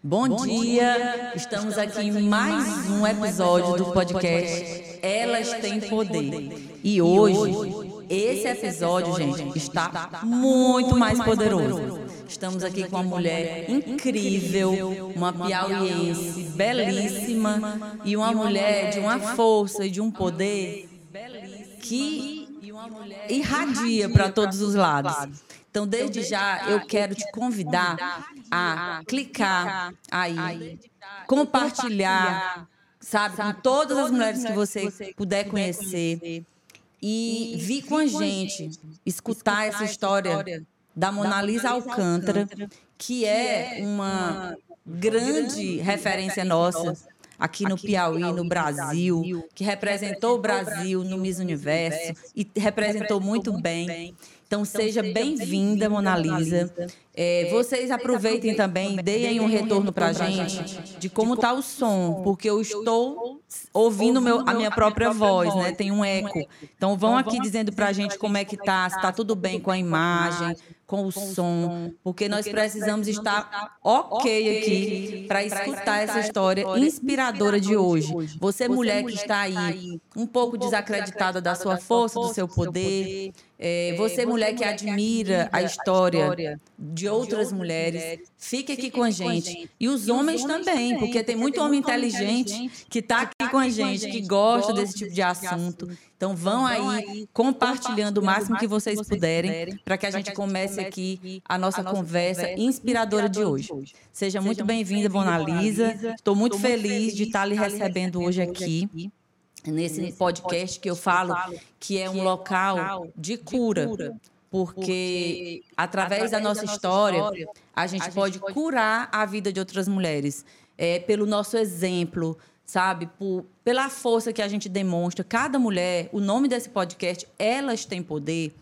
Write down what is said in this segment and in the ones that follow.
Bom, Bom dia. dia. Estamos, Estamos aqui em mais um episódio do podcast Elas Têm Poder. E hoje, esse episódio, gente, está muito mais poderoso. Estamos aqui com uma mulher incrível, uma piauiense belíssima e uma mulher de uma força e de um poder que irradia para todos os lados. Então, desde já, eu quero te convidar a clicar aí, compartilhar, sabe, com todas as mulheres que você puder conhecer e vir com a gente escutar essa história da Mona Lisa Alcântara, que é uma grande referência nossa aqui no Piauí, no Brasil, que representou o Brasil no Miss Universo e representou muito bem. Então, então seja bem-vinda, Mona Lisa. É, vocês aproveitem também, deem um retorno para a gente de como está o som, porque eu estou ouvindo meu, a minha própria voz, né? Tem um eco. Então, vão então, aqui dizendo para a gente como é que está, se está tudo bem com a imagem, com o som, porque nós precisamos estar ok aqui para escutar essa história inspiradora de hoje. Você, mulher que está aí, um pouco desacreditada da sua força, do seu poder é, você, mulher que admira a história de outras mulheres, fique aqui com a gente. E os homens também, porque tem muito homem inteligente que está aqui com a gente, que gosta desse tipo de assunto. Então, então vão aí compartilhando o máximo que vocês puderem para que a gente comece aqui a nossa conversa inspiradora de hoje. Seja muito bem-vinda, Bona Lisa. Estou muito feliz de estar lhe recebendo hoje aqui nesse, nesse podcast que eu falo que é um é local de cura. Porque através da nossa história, a gente pode curar a vida de outras mulheres. É, pelo nosso exemplo, sabe? Por, pela força que a gente demonstra. Cada mulher, o nome desse podcast, Elas Têm Poder,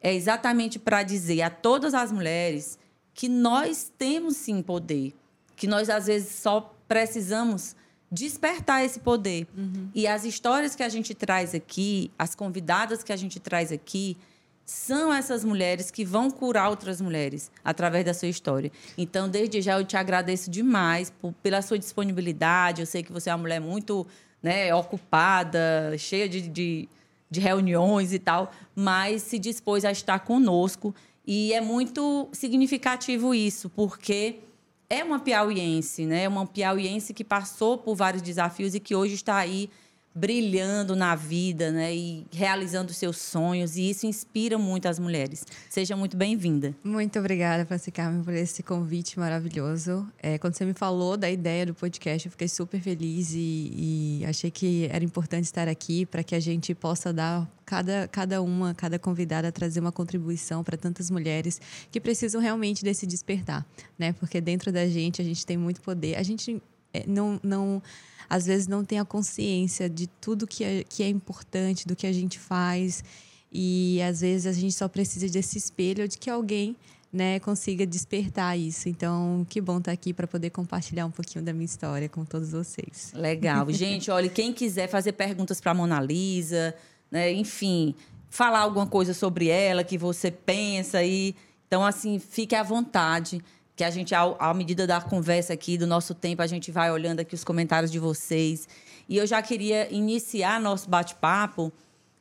é exatamente para dizer a todas as mulheres que nós temos sim poder. Que nós, às vezes, só precisamos despertar esse poder. Uhum. E as histórias que a gente traz aqui, as convidadas que a gente traz aqui, são essas mulheres que vão curar outras mulheres através da sua história. Então, desde já, eu te agradeço demais por, pela sua disponibilidade. Eu sei que você é uma mulher muito né, ocupada, cheia de, de, de reuniões e tal, mas se dispôs a estar conosco. E é muito significativo isso, porque é uma piauiense, né? Uma piauiense que passou por vários desafios e que hoje está aí brilhando na vida, né? E realizando seus sonhos. E isso inspira muito as mulheres. Seja muito bem-vinda. Muito obrigada, Franci Carmen, por esse convite maravilhoso. É, quando você me falou da ideia do podcast, eu fiquei super feliz e, e achei que era importante estar aqui para que a gente possa dar cada, cada uma, cada convidada trazer uma contribuição para tantas mulheres que precisam realmente desse despertar, né? Porque dentro da gente a gente tem muito poder. A gente não, não às vezes não tem a consciência de tudo que é, que é importante, do que a gente faz. E às vezes a gente só precisa desse espelho de que alguém né, consiga despertar isso. Então, que bom estar aqui para poder compartilhar um pouquinho da minha história com todos vocês. Legal. Gente, olha, quem quiser fazer perguntas para a Mona Lisa, né, enfim, falar alguma coisa sobre ela que você pensa aí, então assim, fique à vontade que a gente, à medida da conversa aqui, do nosso tempo, a gente vai olhando aqui os comentários de vocês. E eu já queria iniciar nosso bate-papo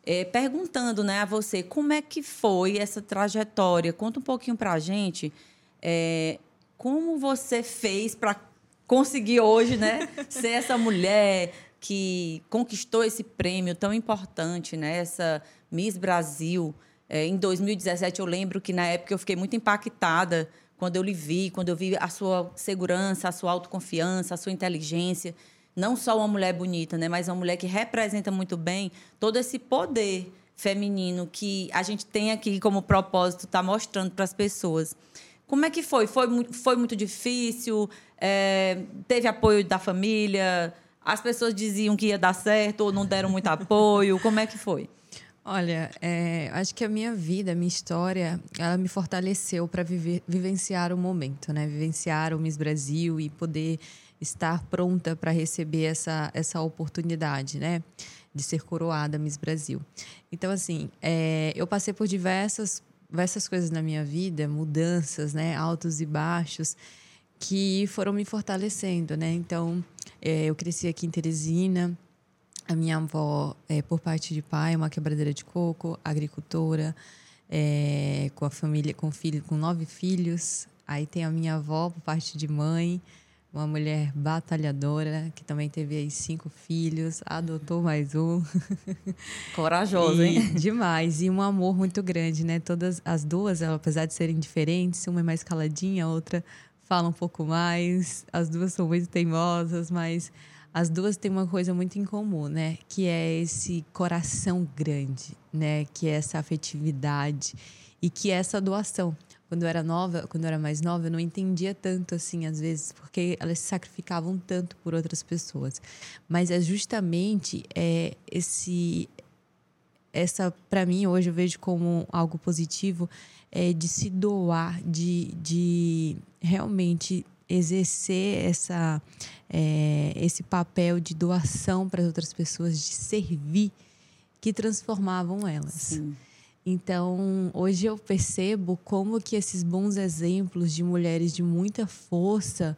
é, perguntando né, a você como é que foi essa trajetória. Conta um pouquinho para a gente é, como você fez para conseguir hoje né, ser essa mulher que conquistou esse prêmio tão importante, né, essa Miss Brasil. É, em 2017, eu lembro que na época eu fiquei muito impactada quando eu lhe vi, quando eu vi a sua segurança, a sua autoconfiança, a sua inteligência. Não só uma mulher bonita, né? mas uma mulher que representa muito bem todo esse poder feminino que a gente tem aqui como propósito estar tá mostrando para as pessoas. Como é que foi? Foi, foi muito difícil? É, teve apoio da família? As pessoas diziam que ia dar certo ou não deram muito apoio? Como é que foi? Olha, é, acho que a minha vida, a minha história, ela me fortaleceu para vivenciar o momento, né? Vivenciar o Miss Brasil e poder estar pronta para receber essa, essa oportunidade, né? De ser coroada Miss Brasil. Então, assim, é, eu passei por diversas, diversas coisas na minha vida, mudanças, né? Altos e baixos que foram me fortalecendo, né? Então, é, eu cresci aqui em Teresina. A minha avó, é, por parte de pai, uma quebradeira de coco, agricultora, é, com a família, com filho, com nove filhos. Aí tem a minha avó, por parte de mãe, uma mulher batalhadora, que também teve aí cinco filhos, adotou mais um. Corajosa, hein? Demais. E um amor muito grande, né? Todas as duas, apesar de serem diferentes, uma é mais caladinha, a outra fala um pouco mais. As duas são muito teimosas, mas as duas têm uma coisa muito em comum, né? Que é esse coração grande, né? Que é essa afetividade e que é essa doação quando eu era nova, quando eu era mais nova, eu não entendia tanto assim, às vezes, porque elas se sacrificavam tanto por outras pessoas. Mas é justamente é, esse essa para mim hoje eu vejo como algo positivo é de se doar, de, de realmente exercer essa é, esse papel de doação para as outras pessoas, de servir, que transformavam elas. Sim. Então, hoje eu percebo como que esses bons exemplos de mulheres de muita força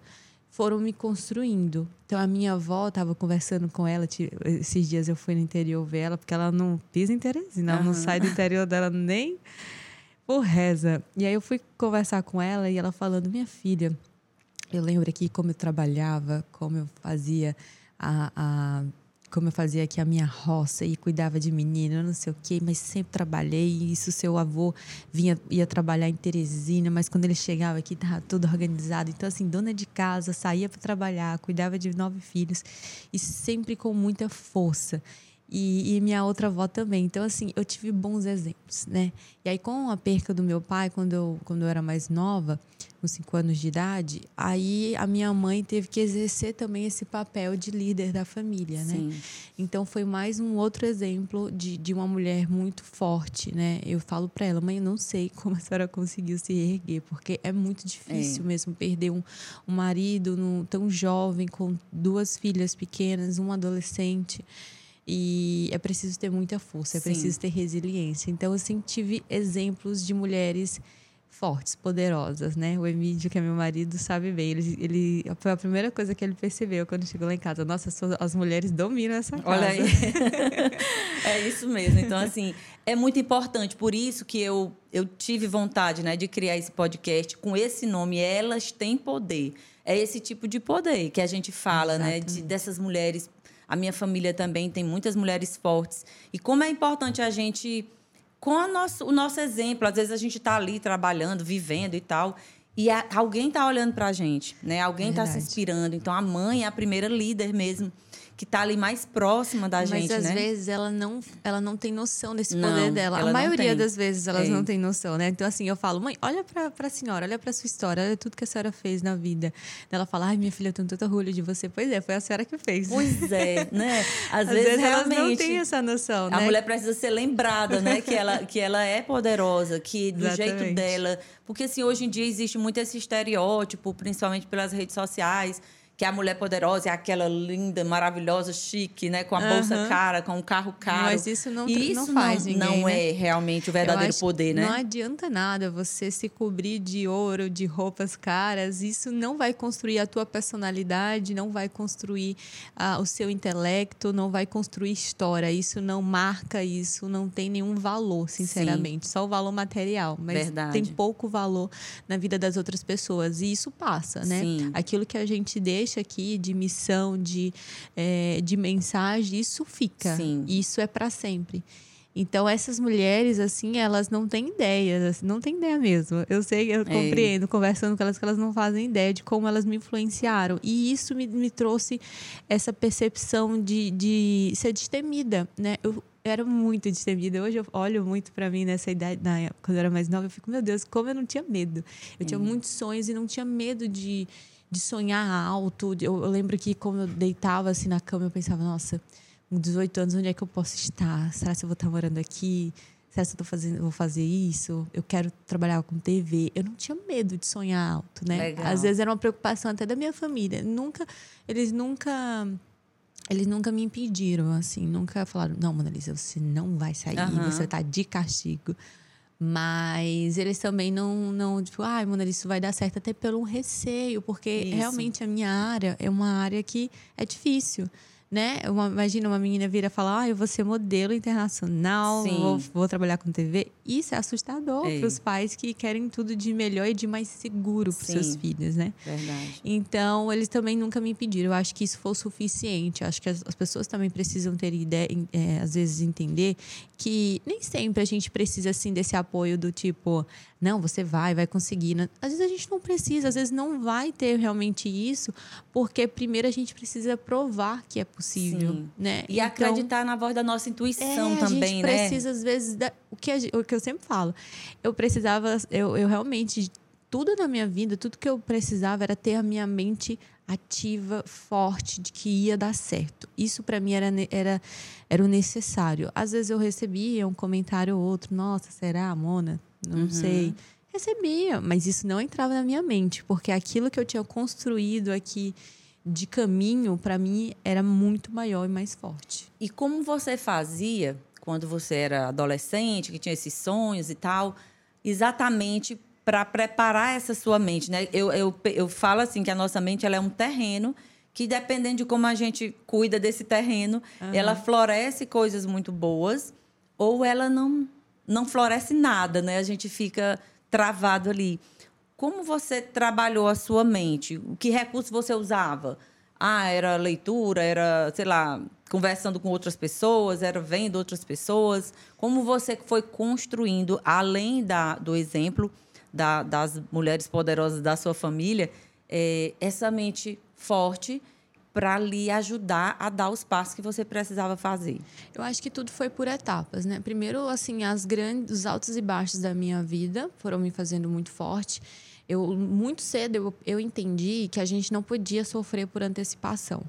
foram me construindo. Então, a minha avó, estava conversando com ela, esses dias eu fui no interior ver ela, porque ela não pisa em Teresina, ela uhum. não sai do interior dela nem por reza. E aí eu fui conversar com ela e ela falando, minha filha, eu lembro aqui como eu trabalhava, como eu fazia a, a como eu fazia aqui a minha roça e cuidava de menino, não sei o quê, mas sempre trabalhei. Isso seu avô vinha ia trabalhar em Teresina, mas quando ele chegava aqui estava tudo organizado. Então assim, dona de casa, saía para trabalhar, cuidava de nove filhos e sempre com muita força. E, e, minha outra avó também. Então, assim, eu tive bons exemplos, né? E aí, com a perca do meu pai, quando eu, quando eu era mais nova, com cinco anos de idade, aí a minha mãe teve que exercer também esse papel de líder da família, né? Sim. Então, foi mais um outro exemplo de, de uma mulher muito forte, né? Eu falo para ela, mãe, eu não sei como a senhora conseguiu se erguer, porque é muito difícil é. mesmo perder um, um marido no, tão jovem, com duas filhas pequenas, um adolescente. E é preciso ter muita força, é Sim. preciso ter resiliência. Então, eu sempre tive exemplos de mulheres fortes, poderosas, né? O Emílio, que é meu marido, sabe bem. Ele, ele foi a primeira coisa que ele percebeu quando chegou lá em casa. Nossa, as mulheres dominam essa casa. Olha aí. é isso mesmo. Então, assim, é muito importante. Por isso que eu, eu tive vontade né, de criar esse podcast com esse nome, Elas Têm Poder. É esse tipo de poder que a gente fala, Exatamente. né? De, dessas mulheres a minha família também tem muitas mulheres fortes. E como é importante a gente, com nosso, o nosso exemplo, às vezes a gente está ali trabalhando, vivendo e tal, e a, alguém está olhando para a gente, né? Alguém está se inspirando. Então a mãe é a primeira líder mesmo que está ali mais próxima da Mas gente, às né? vezes ela não, ela não tem noção desse não, poder dela. A maioria das vezes elas é. não têm noção, né? Então assim, eu falo, mãe, olha para a senhora, olha para sua história, olha tudo que a senhora fez na vida. Ela fala, ai, minha filha, eu tenho tanto orgulho de você. Pois é, foi a senhora que fez. Pois é, né? Às, às vezes, vezes elas não têm essa noção, né? A mulher precisa ser lembrada, né? que ela, que ela é poderosa, que do Exatamente. jeito dela... Porque assim, hoje em dia existe muito esse estereótipo, principalmente pelas redes sociais, que a mulher poderosa é aquela linda, maravilhosa, chique, né? Com a bolsa cara, com um carro caro. Mas isso não, e isso não faz não, ninguém, não né? é realmente o verdadeiro poder, né? Não adianta nada você se cobrir de ouro, de roupas caras. Isso não vai construir a tua personalidade, não vai construir uh, o seu intelecto, não vai construir história. Isso não marca, isso não tem nenhum valor, sinceramente. Sim. Só o valor material. Mas Verdade. tem pouco valor na vida das outras pessoas. E isso passa, né? Sim. Aquilo que a gente deixa deixa aqui de missão, de, é, de mensagem, isso fica. Sim. Isso é para sempre. Então, essas mulheres, assim, elas não têm ideia, assim, não têm ideia mesmo. Eu sei, eu é. compreendo, conversando com elas, que elas não fazem ideia de como elas me influenciaram. E isso me, me trouxe essa percepção de, de ser destemida, né? Eu, era muito destemida. Hoje eu olho muito para mim nessa idade, na, quando eu era mais nova, eu fico, meu Deus, como eu não tinha medo. Eu tinha muitos sonhos e não tinha medo de de sonhar alto. Eu, eu, lembro que quando eu deitava assim na cama, eu pensava, nossa, com 18 anos, onde é que eu posso estar? Será que eu vou estar morando aqui? Será que eu tô fazendo, vou fazer isso? Eu quero trabalhar com TV. Eu não tinha medo de sonhar alto, né? Legal. Às vezes era uma preocupação até da minha família. Nunca, eles nunca eles nunca me impediram, assim, nunca falaram, não, Mona Lisa, você não vai sair, uhum. você tá de castigo. Mas eles também não, não tipo, ai, ah, Mona, isso vai dar certo, até pelo um receio, porque isso. realmente a minha área é uma área que é difícil né? Uma, imagina uma menina vir a falar, ah, eu vou ser modelo internacional, vou, vou, trabalhar com TV. Isso é assustador para os pais que querem tudo de melhor e de mais seguro para seus filhos, né? Verdade. Então, eles também nunca me pediram. Eu acho que isso foi o suficiente. Eu acho que as, as pessoas também precisam ter ideia, é, às vezes entender que nem sempre a gente precisa, assim, desse apoio do tipo, não, você vai, vai conseguir. Né? Às vezes a gente não precisa, às vezes não vai ter realmente isso, porque primeiro a gente precisa provar que é possível, Sim. né? E então, acreditar na voz da nossa intuição é, também, né? A gente né? precisa às vezes da, o que a, o que eu sempre falo. Eu precisava, eu, eu realmente tudo na minha vida, tudo que eu precisava era ter a minha mente ativa, forte, de que ia dar certo. Isso para mim era, era, era o necessário. Às vezes eu recebia um comentário ou outro, nossa, será, Mona? Não uhum. sei. Recebia, mas isso não entrava na minha mente, porque aquilo que eu tinha construído aqui de caminho, para mim, era muito maior e mais forte. E como você fazia quando você era adolescente, que tinha esses sonhos e tal, exatamente para preparar essa sua mente, né? Eu, eu, eu falo assim que a nossa mente ela é um terreno que dependendo de como a gente cuida desse terreno, uhum. ela floresce coisas muito boas ou ela não não floresce nada, né? A gente fica travado ali. Como você trabalhou a sua mente? O que recurso você usava? Ah, era leitura, era, sei lá, conversando com outras pessoas, era vendo outras pessoas. Como você foi construindo, além da, do exemplo da, das mulheres poderosas da sua família, é, essa mente forte para lhe ajudar a dar os passos que você precisava fazer? Eu acho que tudo foi por etapas, né? Primeiro, assim, as grandes, os altos e baixos da minha vida foram me fazendo muito forte. Eu muito cedo eu, eu entendi que a gente não podia sofrer por antecipação.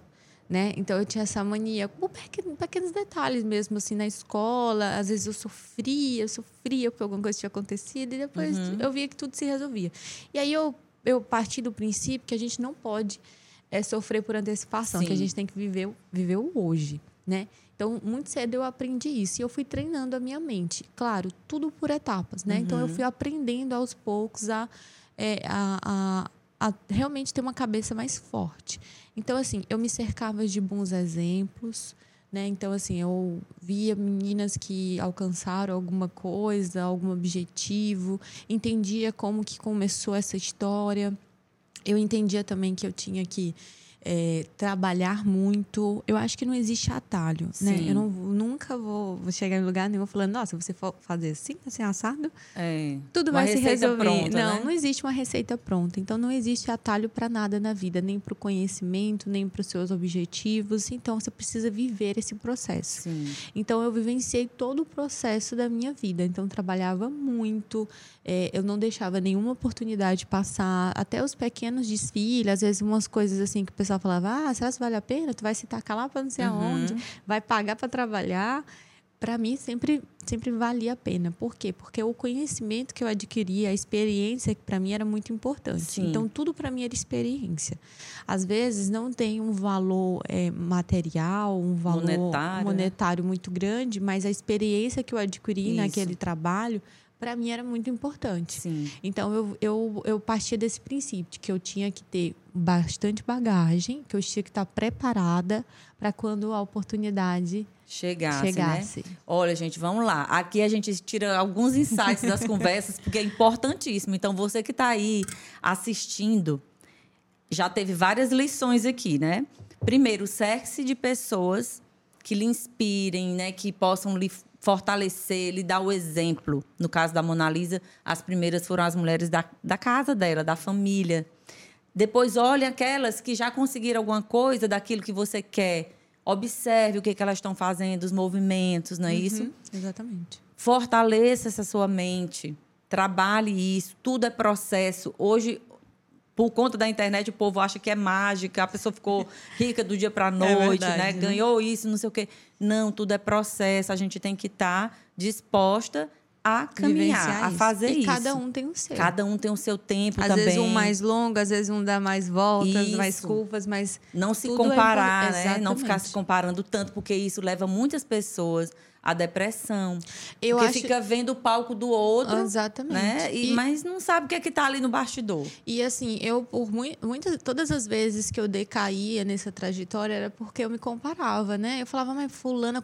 Né? Então eu tinha essa mania com pequenos, pequenos, detalhes mesmo, assim, na escola. Às vezes eu sofria, eu sofria porque alguma coisa tinha acontecido e depois uhum. eu via que tudo se resolvia. E aí eu, eu parti do princípio que a gente não pode é sofrer por antecipação, Sim. que a gente tem que viver, viver o hoje, né? Então, muito cedo eu aprendi isso e eu fui treinando a minha mente. Claro, tudo por etapas, né? Uhum. Então, eu uhum. fui aprendendo aos poucos a, é, a, a, a, realmente ter uma cabeça mais forte. Então, assim, eu me cercava de bons exemplos, né? Então, assim, eu via meninas que alcançaram alguma coisa, algum objetivo, entendia como que começou essa história eu entendia também que eu tinha que é, trabalhar muito. Eu acho que não existe atalho, Sim. né? Eu não, nunca vou, chegar em lugar nenhum falando, nossa, você for fazer assim, assim, assado, é, tudo vai se resolver. Pronta, não, né? não existe uma receita pronta. Então, não existe atalho para nada na vida, nem para o conhecimento, nem para os seus objetivos. Então, você precisa viver esse processo. Sim. Então, eu vivenciei todo o processo da minha vida. Então, trabalhava muito, é, eu não deixava nenhuma oportunidade passar, até os pequenos desfiles, às vezes umas coisas assim que o pessoal falava: ah, será que vale a pena? Tu vai se tacar lá para não sei uhum. aonde, vai pagar para trabalhar. Para mim, sempre, sempre valia a pena. Por quê? Porque o conhecimento que eu adquiri, a experiência, que para mim era muito importante. Sim. Então, tudo para mim era experiência. Às vezes, não tem um valor é, material, um valor monetário, né? monetário muito grande, mas a experiência que eu adquiri Isso. naquele trabalho para mim era muito importante. Sim. Então eu, eu, eu partia desse princípio de que eu tinha que ter bastante bagagem, que eu tinha que estar preparada para quando a oportunidade chegasse, né? chegasse. Né? Olha, gente, vamos lá. Aqui a gente tira alguns insights das conversas, porque é importantíssimo. Então, você que está aí assistindo, já teve várias lições aqui, né? Primeiro, cerque-se de pessoas que lhe inspirem, né? Que possam lhe fortalecer, lhe dar o exemplo. No caso da Mona Lisa, as primeiras foram as mulheres da, da casa dela, da família. Depois, olhe aquelas que já conseguiram alguma coisa daquilo que você quer. Observe o que, que elas estão fazendo, os movimentos, não é uhum, isso? Exatamente. Fortaleça essa sua mente. Trabalhe isso. Tudo é processo. Hoje, por conta da internet, o povo acha que é mágica, a pessoa ficou rica do dia para a é noite, é verdade, né? Ganhou isso, não sei o quê. Não, tudo é processo, a gente tem que estar tá disposta a caminhar, a fazer e isso. cada um tem o seu. Cada um tem o seu tempo às também. Às vezes um mais longo, às vezes um dá mais voltas, isso. mais curvas, mas não se comparar, é né? Não ficar se comparando tanto, porque isso leva muitas pessoas à depressão. Eu porque acho... fica vendo o palco do outro, exatamente. Né? E, e... mas não sabe o que é que tá ali no bastidor. E assim, eu por muitas todas as vezes que eu decaía nessa trajetória era porque eu me comparava, né? Eu falava, mas fulana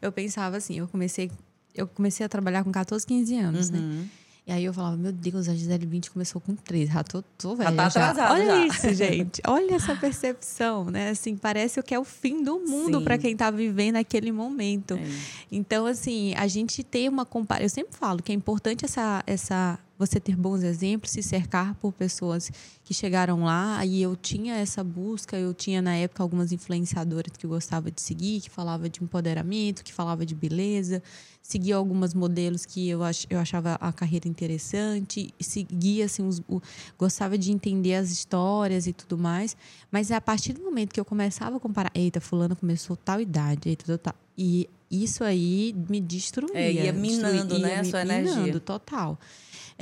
eu pensava assim, eu comecei eu comecei a trabalhar com 14, 15 anos, né? uhum. né? E aí eu falava, meu Deus, a Gisele 20 começou com 13, já tô, tô velha. Já tá atrasada. Olha já. isso, gente. Olha essa percepção, né? Assim, parece que é o fim do mundo para quem tá vivendo aquele momento. É. Então, assim, a gente tem uma comparação. Eu sempre falo que é importante essa, essa você ter bons exemplos, se cercar por pessoas que chegaram lá. E eu tinha essa busca, eu tinha na época algumas influenciadoras que eu gostava de seguir, que falava de empoderamento, que falava de beleza, seguia algumas modelos que eu, ach, eu achava a carreira interessante, seguia assim, os, o, gostava de entender as histórias e tudo mais. Mas a partir do momento que eu começava a comparar, eita, fulano começou tal idade, eita, tal, e isso aí me destruía. É, ia minando, destruía, né, a sua minando, energia. total.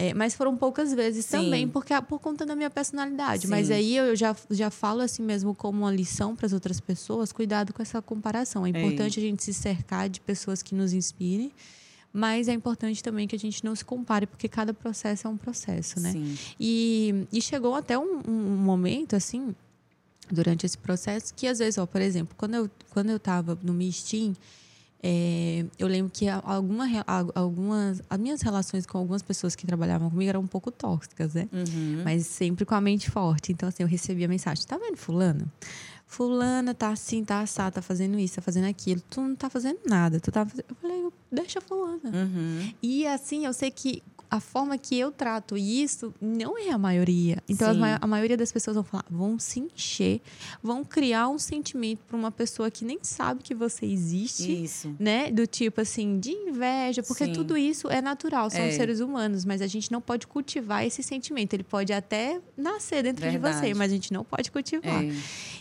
É, mas foram poucas vezes Sim. também, porque por conta da minha personalidade. Sim. Mas aí eu já, já falo assim mesmo como uma lição para as outras pessoas: cuidado com essa comparação. É importante Ei. a gente se cercar de pessoas que nos inspirem. Mas é importante também que a gente não se compare, porque cada processo é um processo, né? Sim. E, e chegou até um, um momento, assim, durante esse processo, que às vezes, ó, por exemplo, quando eu, quando eu tava no Mistim, é, eu lembro que alguma, algumas as minhas relações com algumas pessoas que trabalhavam comigo eram um pouco tóxicas, né? Uhum. Mas sempre com a mente forte. Então, assim, eu recebia mensagem: tá vendo, Fulano? Fulana tá assim, tá assado, tá fazendo isso, tá fazendo aquilo. Tu não tá fazendo nada. Tu tá fazendo... Eu falei, deixa Fulana. Uhum. E assim, eu sei que a forma que eu trato isso não é a maioria. Então, a, a, maioria das pessoas vão falar, vão se encher, vão criar um sentimento para uma pessoa que nem sabe que você existe. Isso. Né? Do tipo assim, de inveja, porque Sim. tudo isso é natural, são é. seres humanos, mas a gente não pode cultivar esse sentimento. Ele pode até nascer dentro Verdade. de você, mas a gente não pode cultivar. É.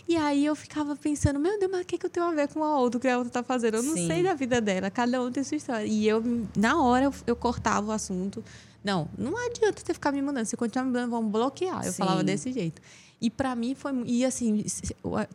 E aí eu ficava pensando, meu Deus, mas o que, que eu tenho a ver com a outra, o que a outra tá fazendo? Eu não Sim. sei da vida dela, cada um tem sua história. E eu, na hora, eu, eu cortava o assunto não, não adianta você ficar me mandando. Se continuar me mandando, vão bloquear. Eu Sim. falava desse jeito. E para mim foi. E assim,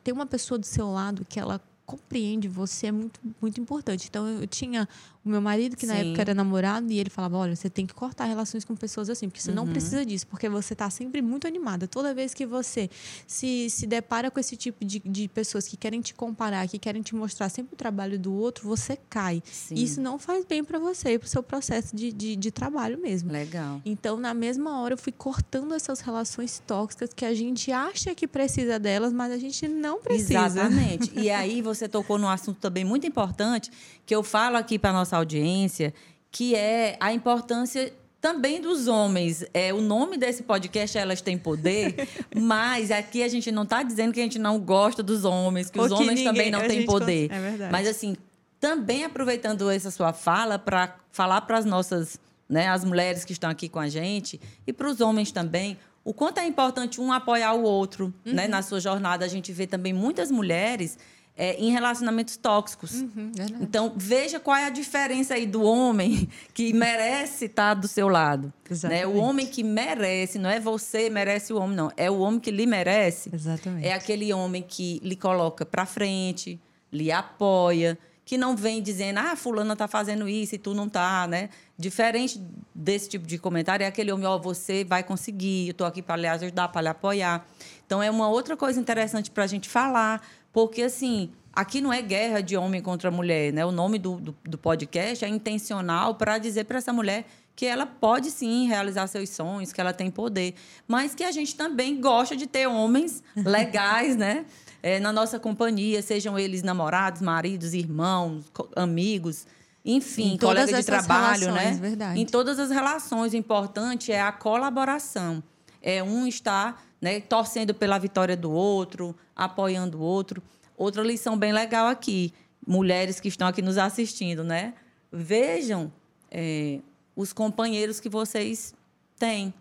ter uma pessoa do seu lado que ela compreende você é muito, muito importante. Então, eu tinha o meu marido, que na Sim. época era namorado, e ele falava: olha, você tem que cortar relações com pessoas assim, porque você uhum. não precisa disso, porque você está sempre muito animada. Toda vez que você se, se depara com esse tipo de, de pessoas que querem te comparar, que querem te mostrar sempre o trabalho do outro, você cai. Sim. Isso não faz bem para você e para o seu processo de, de, de, trabalho mesmo. Legal. Então, na mesma hora, eu fui cortando essas relações tóxicas que a gente acha que precisa delas, mas a gente não precisa. Exatamente. e aí você tocou num assunto também muito importante, que eu falo aqui para nossa nossa audiência, que é a importância também dos homens. É, o nome desse podcast é Elas Têm Poder, mas aqui a gente não está dizendo que a gente não gosta dos homens, que Porque os homens ninguém, também não têm poder. É verdade. Mas assim, também aproveitando essa sua fala para falar para as nossas, né, as mulheres que estão aqui com a gente e para os homens também, o quanto é importante um apoiar o outro, né, uhum. né, na sua jornada. A gente vê também muitas mulheres é, em relacionamentos tóxicos. Uhum, então, veja qual é a diferença aí do homem que merece estar do seu lado. Né? O homem que merece, não é você merece o homem, não. É o homem que lhe merece. Exatamente. É aquele homem que lhe coloca para frente, lhe apoia, que não vem dizendo, ah, fulana tá fazendo isso e tu não tá, né? Diferente desse tipo de comentário, é aquele homem, ó, oh, você vai conseguir, eu tô aqui para lhe ajudar, para lhe apoiar. Então, é uma outra coisa interessante para a gente falar, porque, assim, aqui não é guerra de homem contra mulher, né? O nome do, do, do podcast é intencional para dizer para essa mulher que ela pode sim realizar seus sonhos, que ela tem poder, mas que a gente também gosta de ter homens legais, né? É, na nossa companhia, sejam eles namorados, maridos, irmãos, amigos, enfim, colega de trabalho, né? Verdade. Em todas as relações, o importante é a colaboração. É um estar né, torcendo pela vitória do outro, apoiando o outro. Outra lição bem legal aqui, mulheres que estão aqui nos assistindo, né? Vejam é, os companheiros que vocês têm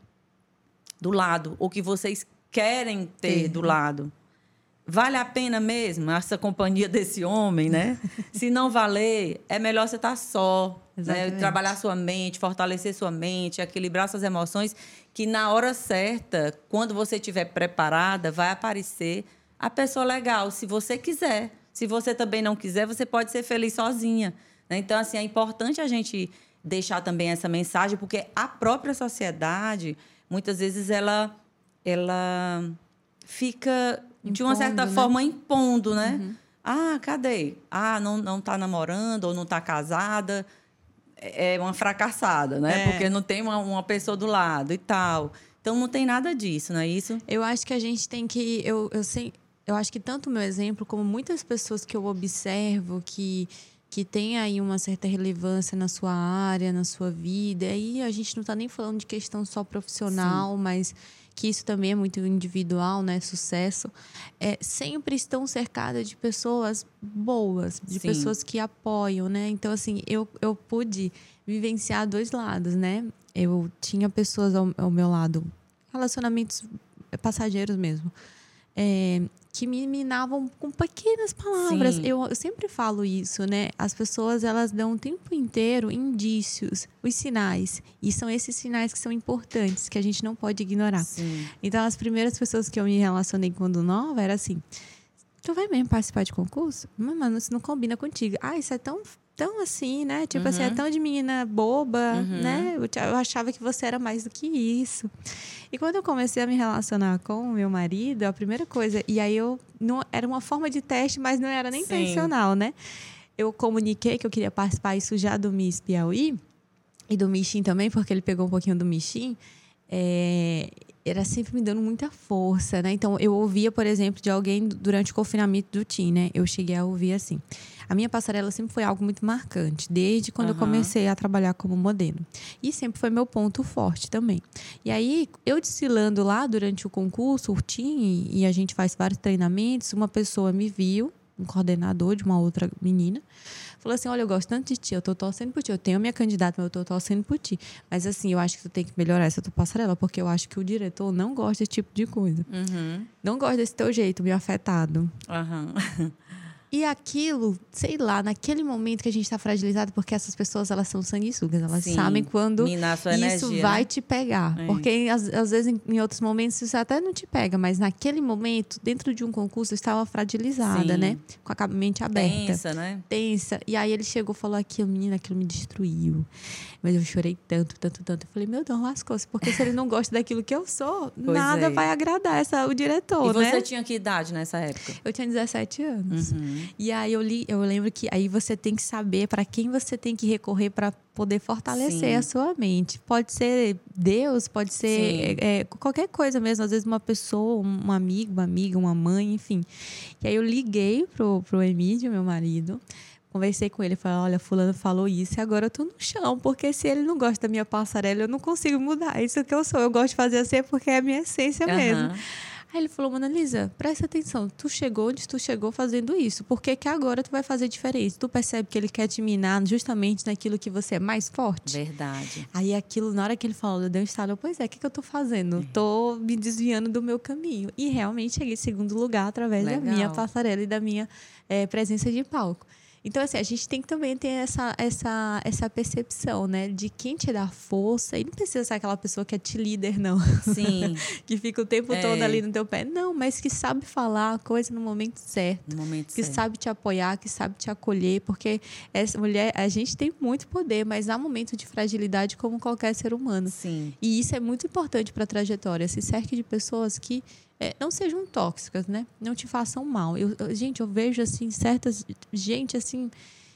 do lado, ou que vocês querem ter do lado. Vale a pena mesmo essa companhia desse homem, né? Se não valer, é melhor você estar tá só, né? trabalhar sua mente, fortalecer sua mente, equilibrar suas emoções, que na hora certa, quando você estiver preparada, vai aparecer a pessoa legal, se você quiser. Se você também não quiser, você pode ser feliz sozinha. Né? Então, assim, é importante a gente deixar também essa mensagem, porque a própria sociedade, muitas vezes, ela, ela fica Impondo, de uma certa né? forma impondo, né? Uhum. Ah, cadê? Ah, não, não tá namorando ou não tá casada. É, é uma fracassada, né? É. Porque não tem uma, uma pessoa do lado e tal. Então não tem nada disso, não é isso? Eu acho que a gente tem que. Eu, eu, sei, eu acho que tanto o meu exemplo, como muitas pessoas que eu observo que que tem aí uma certa relevância na sua área, na sua vida. E aí a gente não está nem falando de questão só profissional, Sim. mas que isso também é muito individual, né? Sucesso, é, sempre estão cercadas de pessoas boas, de Sim. pessoas que apoiam, né? Então, assim, eu, eu pude vivenciar dois lados, né? Eu tinha pessoas ao, ao meu lado, relacionamentos passageiros mesmo, é, que me minavam com pequenas palavras. Eu, eu, sempre falo isso, né? As pessoas elas dão o tempo inteiro indícios, os sinais. E são esses sinais que são importantes, que a gente não pode ignorar. Sim. Então, as primeiras pessoas que eu me relacionei quando nova era assim. Tu vai mesmo participar de concurso? Mas, mano, isso não combina contigo. Ah, isso é tão tão assim, né? Tipo uhum. assim, é uhum. tão de menina boba, uhum. né? Eu, eu, achava que você era mais do que isso. E quando eu comecei a me relacionar com o meu marido, a primeira coisa, e aí eu não era uma forma de teste, mas não era nem Sim. intencional, né? Eu comuniquei que eu queria participar isso já do Miss Piauí e do Michin também, porque ele pegou um pouquinho do Michin. É, era sempre me dando muita força, né? Então, eu ouvia, por exemplo, de alguém durante o confinamento do TIM, né? Eu cheguei a ouvir assim. A minha passarela sempre foi algo muito marcante, desde quando uhum. eu comecei a trabalhar como modelo. E sempre foi meu ponto forte também. E aí, eu desfilando lá durante o concurso, o TIM, e a gente faz vários treinamentos, uma pessoa me viu, um coordenador de uma outra menina, falou assim: Olha, eu gosto tanto de ti, eu tô torcendo por ti. Eu tenho a minha candidata, mas eu tô torcendo por ti. Mas assim, eu acho que tu tem que melhorar essa tua passarela, porque eu acho que o diretor não gosta desse tipo de coisa. Uhum. Não gosta desse teu jeito meio afetado. Uhum. E aquilo, sei lá, naquele momento que a gente está fragilizado, porque essas pessoas elas são sanguessugas, elas Sim, sabem quando isso energia, vai né? te pegar. É. Porque às, às vezes em, em, outros momentos isso até não te pega, mas naquele momento, dentro de um concurso, eu estava fragilizada, Sim. né? Com a mente aberta. Tensa, né? Tensa. E aí ele chegou e falou aquilo, menina, aquilo me destruiu. Mas eu chorei tanto, tanto, tanto. Eu falei, meu Deus, lascou-se, porque se ele não gosta daquilo que eu sou, pois nada é. vai agradar essa, o diretor, e né? você tinha que idade nessa época? Eu tinha 17 anos. Uhum. E aí eu li, eu lembro que aí você tem que saber para quem você tem que recorrer para poder fortalecer Sim. a sua mente. Pode ser Deus, pode ser é, é, qualquer coisa mesmo, às vezes uma pessoa, um amigo, uma amiga, uma mãe, enfim. E aí eu liguei pro, pro Emílio, meu marido, conversei com ele, falei, olha, fulano falou isso e agora eu tô no chão, porque se ele não gosta da minha passarela, eu não consigo mudar. Isso é que eu sou, eu gosto de fazer assim porque é a minha essência uhum. mesmo. Aí ele falou, Mona Lisa, presta atenção, tu chegou onde tu chegou fazendo isso, por que, que agora tu vai fazer diferente? Tu percebe que ele quer te minar justamente naquilo que você é mais forte? Verdade. Aí aquilo, na hora que ele falou, eu dei um estalo, pois é, o que, que eu tô fazendo? É. Tô me desviando do meu caminho. E realmente cheguei em segundo lugar através Legal. da minha passarela e da minha é, presença de palco. Então, assim, a gente tem que também ter essa, essa, essa percepção, né? De quem te dá força. E não precisa ser aquela pessoa que é te líder, não. Sim. que fica o tempo é. todo ali no teu pé. Não, mas que sabe falar a coisa no momento certo. No momento que certo. sabe te apoiar, que sabe te acolher. Porque essa mulher, a gente tem muito poder, mas há momentos de fragilidade como qualquer ser humano. Sim. E isso é muito importante para a trajetória. Se cerque de pessoas que é, não sejam tóxicas, né? Não te façam mal. Eu, eu, gente, eu vejo assim certas gente assim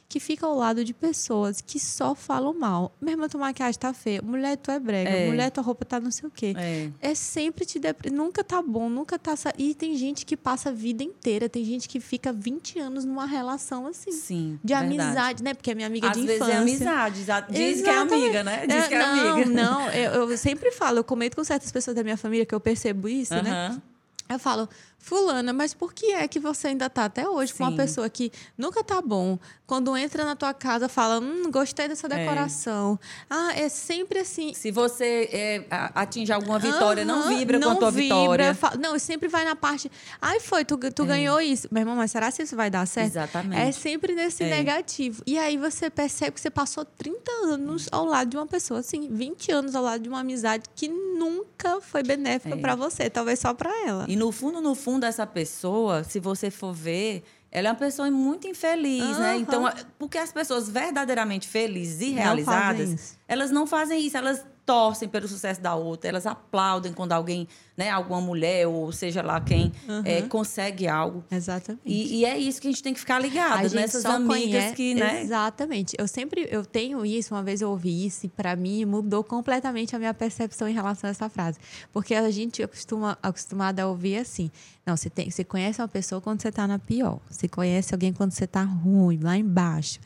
que fica ao lado de pessoas que só falam mal. Minha irmã, tua maquiagem tá feia. Mulher, tu é brega. É. Mulher, tua roupa tá não sei o quê. É, é sempre te depre... Nunca tá bom, nunca tá... E tem gente que passa a vida inteira. Tem gente que fica 20 anos numa relação assim. Sim, De verdade. amizade, né? Porque é minha amiga Às de infância. Às vezes é amizade. Diz Exatamente. que é amiga, né? Diz é, que é não, amiga. Não, eu, eu sempre falo. Eu comento com certas pessoas da minha família que eu percebo isso, uh -huh. né? Eu falo, Fulana, mas por que é que você ainda tá até hoje com uma Sim. pessoa que nunca tá bom? Quando entra na tua casa, fala, hum, gostei dessa decoração. Ah, é sempre assim. Se você é, a- atinge alguma vitória, não vibra com a não tua vibra, vitória. Não, sempre vai na parte. Ai, foi, tu, tu ganhou isso. Meu irmão, mas será que isso vai dar certo? Exatamente. É sempre nesse É. negativo. E aí você percebe que você passou 30 anos ao lado de uma pessoa, assim, 20 anos ao lado de uma amizade que nunca foi benéfica É. pra você, talvez só pra ela. E no fundo, no fundo, essa pessoa, se você for ver, ela é uma pessoa muito infeliz, né? Aham. Então, a- porque as pessoas verdadeiramente felizes e Não realizadas, isso. elas não fazem isso, elas torcem pelo sucesso da outra, elas aplaudem quando alguém, né, alguma mulher ou seja lá quem, é, consegue algo. Exatamente. E, e é isso que a gente tem que ficar ligado nessas só amigas conhece- que, né? Exatamente. Eu sempre eu tenho isso, uma vez eu ouvi isso e para mim mudou completamente a minha percepção em relação a essa frase. Porque a gente acostuma acostumada a ouvir assim: não, você tem, você conhece uma pessoa quando você tá na pior. Você conhece alguém quando você tá ruim, lá embaixo.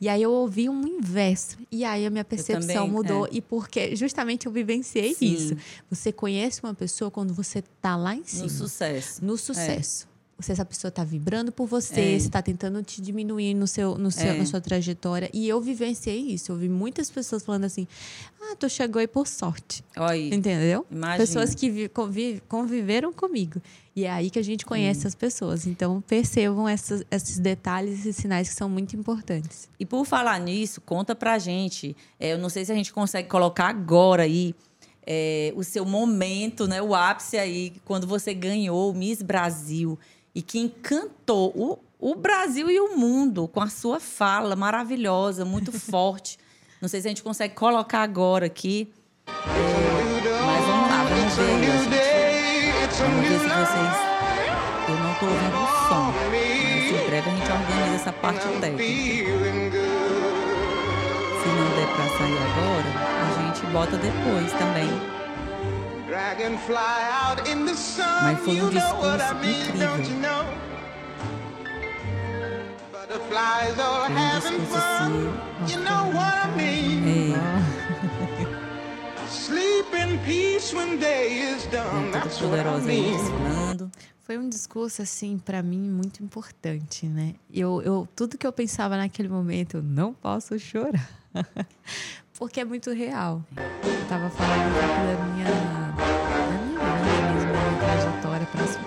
E aí eu ouvi um inverso. E aí a minha percepção também, mudou é. e porque justamente eu vivenciei Sim. isso. Você conhece uma pessoa quando você tá lá em cima No sucesso. no sucesso. Se essa pessoa está vibrando por você, É. se está tentando te diminuir no seu, no seu, É. na sua trajetória. E eu vivenciei isso. Eu vi muitas pessoas falando assim: ah, tu chegou aí por sorte. Aí. Entendeu? Imagina. Pessoas que vi- convi- conviveram comigo. E é aí que a gente conhece as pessoas. Então, percebam essas- esses detalhes e sinais que são muito importantes. E por falar nisso, conta pra gente. é, eu não sei se a gente consegue colocar agora aí é, o seu momento, né? O ápice aí, quando você ganhou o Miss Brasil e que encantou o, o Brasil e o mundo com a sua fala maravilhosa, muito forte. Não sei se a gente consegue colocar agora aqui. É, mas vamos lá, vamos ver. Vamos ver se vocês. Eu não tô ouvindo o som. Mas em breve a gente organiza essa parte técnica. Se não der pra sair agora, a gente bota depois também. Mas foi um discurso incrível. um discurso assim. You know what I mean? É, Sleep in peace when day is done. toda That's what I poderosa aí mean. desfilando. Foi um discurso, assim, para mim, muito importante, né? Eu, eu, tudo que eu pensava naquele momento, eu não posso chorar. Porque é muito real. Eu tava falando da minha, da minha vida mesmo, da minha trajetória para se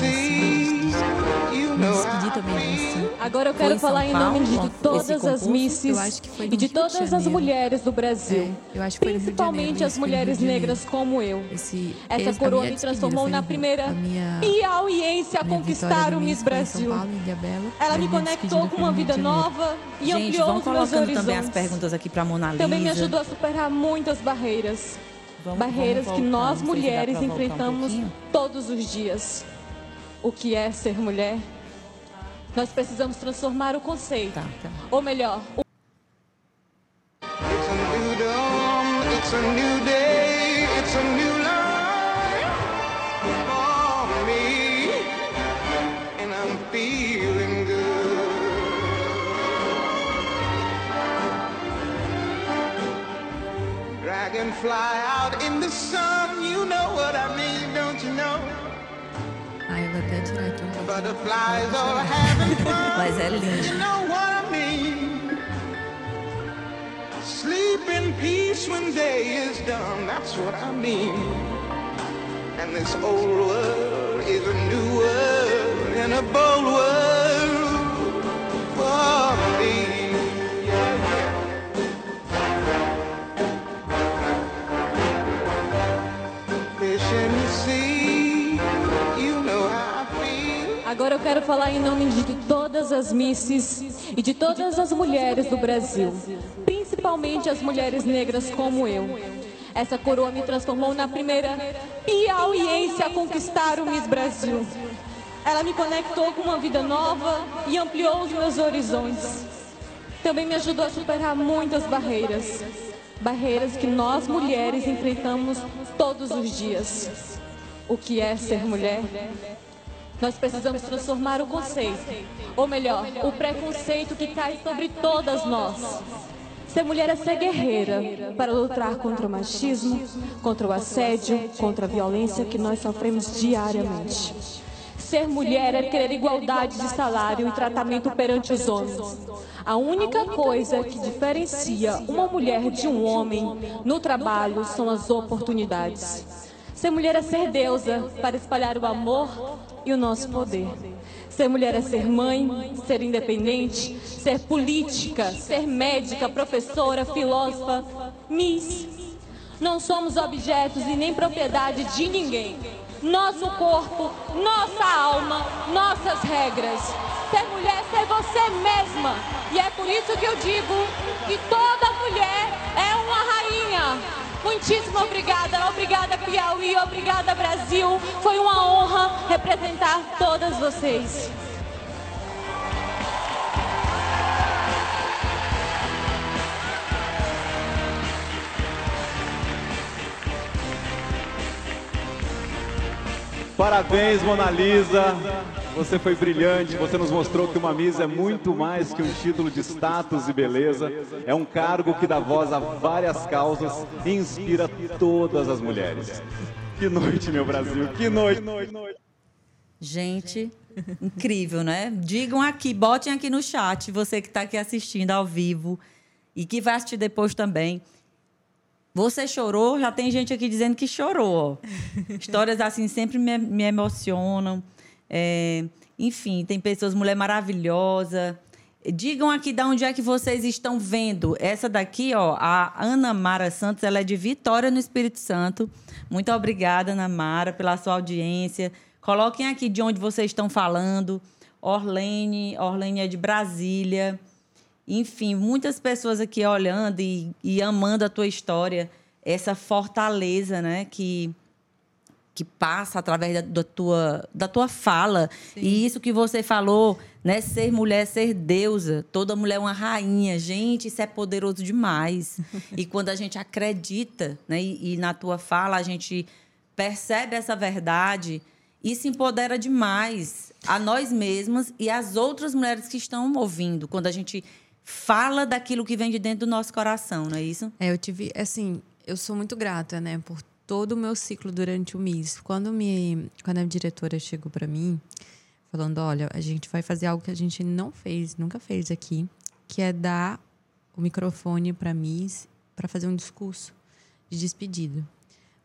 Fish também. Agora eu quero em falar em Paulo, nome de todas as misses e de todas as mulheres do Brasil. É, eu acho que foi no Rio de Janeiro, Principalmente as mulheres negras como eu. Esse, Essa esse- coroa me transformou na primeira minha, e audiência a conquistar o Miss Brasil. Paulo. Ela me conectou com uma vida nova e Gente, ampliou os meus horizontes. também as perguntas aqui pra Mona Lisa. Também me ajudou a superar muitas barreiras. Vamos- barreiras vamos que nós mulheres um enfrentamos pouquinho. todos os dias. O que é ser mulher? Nós precisamos transformar o conceito. Tá, tá. Ou melhor, o It's a new dawn, it's a new day, it's a new life for me, and I'm feeling good. Dragonfly out in the sun, vou até tirar aqui um. Butterflies all having fun. Mas é lindo. You know what I mean? Sleep in peace when day is done. That's what I mean. And this old world is a new world and a bold world Agora eu quero falar em nome de todas as misses e de todas as mulheres do Brasil, principalmente as mulheres negras como eu. Essa coroa me transformou na primeira piauiense a conquistar o Miss Brasil. Ela me conectou com uma vida nova e ampliou os meus horizontes. Também me ajudou a superar muitas barreiras. Barreiras que nós mulheres enfrentamos todos os dias. O que é ser mulher? Nós precisamos transformar o conceito, ou melhor, o preconceito que cai sobre todas nós. Ser mulher é ser guerreira para lutar contra o machismo, contra o assédio, contra a violência que nós sofremos diariamente. Ser mulher é querer igualdade de salário e tratamento perante os homens. A única coisa que diferencia uma mulher de um homem no trabalho são as oportunidades. Ser mulher é ser deusa para espalhar o amor e o nosso poder. Ser mulher é ser mãe, ser independente, ser política, ser médica, professora, filósofa, miss. Não somos objetos e nem propriedade de ninguém. Nosso corpo, nossa alma, nossas regras. Ser mulher é ser você mesma. E é por isso que eu digo que toda mulher é uma rainha. Muitíssimo obrigada, obrigada Piauí, obrigada Brasil. Foi uma honra representar todas vocês. Parabéns, Mona Lisa. Você foi brilhante. Você nos mostrou que uma Miss é muito mais que um título de status e beleza. É um cargo que dá voz a várias causas e inspira todas as mulheres. Que noite, meu Brasil. Que noite. Gente, incrível, né? Digam aqui, botem aqui no chat, você que está aqui assistindo ao vivo e que vai assistir depois também. Você chorou? Já tem gente aqui dizendo que chorou. Histórias assim sempre me, me emocionam. É, enfim, tem pessoas, mulher maravilhosa. Digam aqui de onde é que vocês estão vendo. Essa daqui, ó, a Ana Mara Santos, ela é de Vitória no Espírito Santo. Muito obrigada, Ana Mara, pela sua audiência. Coloquem aqui de onde vocês estão falando. Orlene, Orlene é de Brasília. Enfim, muitas pessoas aqui olhando e, e amando a tua história, essa fortaleza, né, que que passa através da, da tua, da tua fala. Sim. E isso que você falou, né? Ser mulher, ser deusa. Toda mulher é uma rainha. Gente, isso é poderoso demais. e quando a gente acredita, né? E, e, na tua fala a gente percebe essa verdade, isso empodera demais a nós mesmas e as outras mulheres que estão ouvindo. Quando a gente fala daquilo que vem de dentro do nosso coração, não é isso? É, eu tive, assim, eu sou muito grata, né, por todo o meu ciclo durante o MIS. Quando me, quando a diretora chegou para mim, falando, olha, a gente vai fazer algo que a gente não fez, nunca fez aqui, que é dar o microfone para Miss para fazer um discurso de despedida.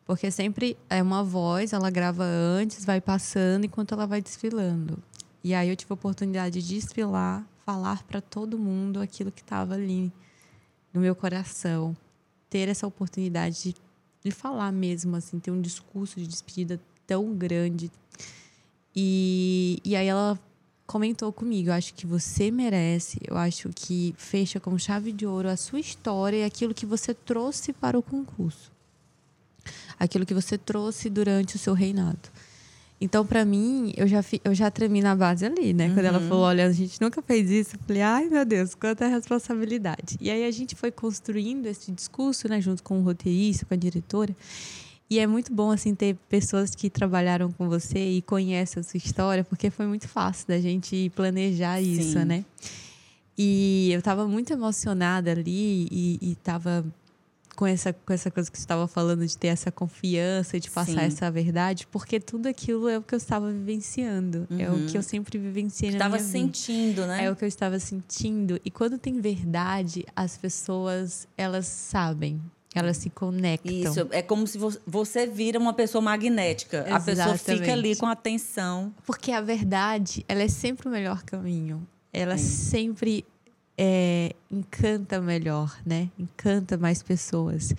Porque sempre é uma voz, ela grava antes, vai passando enquanto ela vai desfilando. E aí eu tive a oportunidade de desfilar falar para todo mundo aquilo que estava ali no meu coração. Ter essa oportunidade de, de falar mesmo, assim, ter um discurso de despedida tão grande. E, e aí ela comentou comigo: eu acho que você merece, eu acho que fecha com chave de ouro a sua história e aquilo que você trouxe para o concurso. Aquilo que você trouxe durante o seu reinado. Então, para mim, eu já, eu já tremi na base ali, né? Uhum. Quando ela uhum. falou, olha, a gente nunca fez isso. Eu falei, ai, meu Deus, quanta responsabilidade. E aí a gente foi construindo esse discurso, né? Junto com o roteirista, com a diretora. E é muito bom, assim, ter pessoas que trabalharam com você e conhecem a sua história, porque foi muito fácil da gente planejar isso, Sim. né? E eu estava muito emocionada ali e estava com essa, com essa coisa que você estava falando, de ter essa confiança, de passar Sim. essa verdade, porque tudo aquilo é o que eu estava vivenciando. Uhum. É o que eu uhum. sempre vivenciei na estava minha sentindo, né? É o que eu estava sentindo. E quando tem verdade, as pessoas, elas sabem. Elas se conectam. Isso, é como se você vira uma pessoa magnética. Exatamente. A pessoa fica ali com atenção. Porque a verdade, ela é sempre o melhor caminho. Ela Sim. sempre é, encanta melhor, né? Encanta mais pessoas.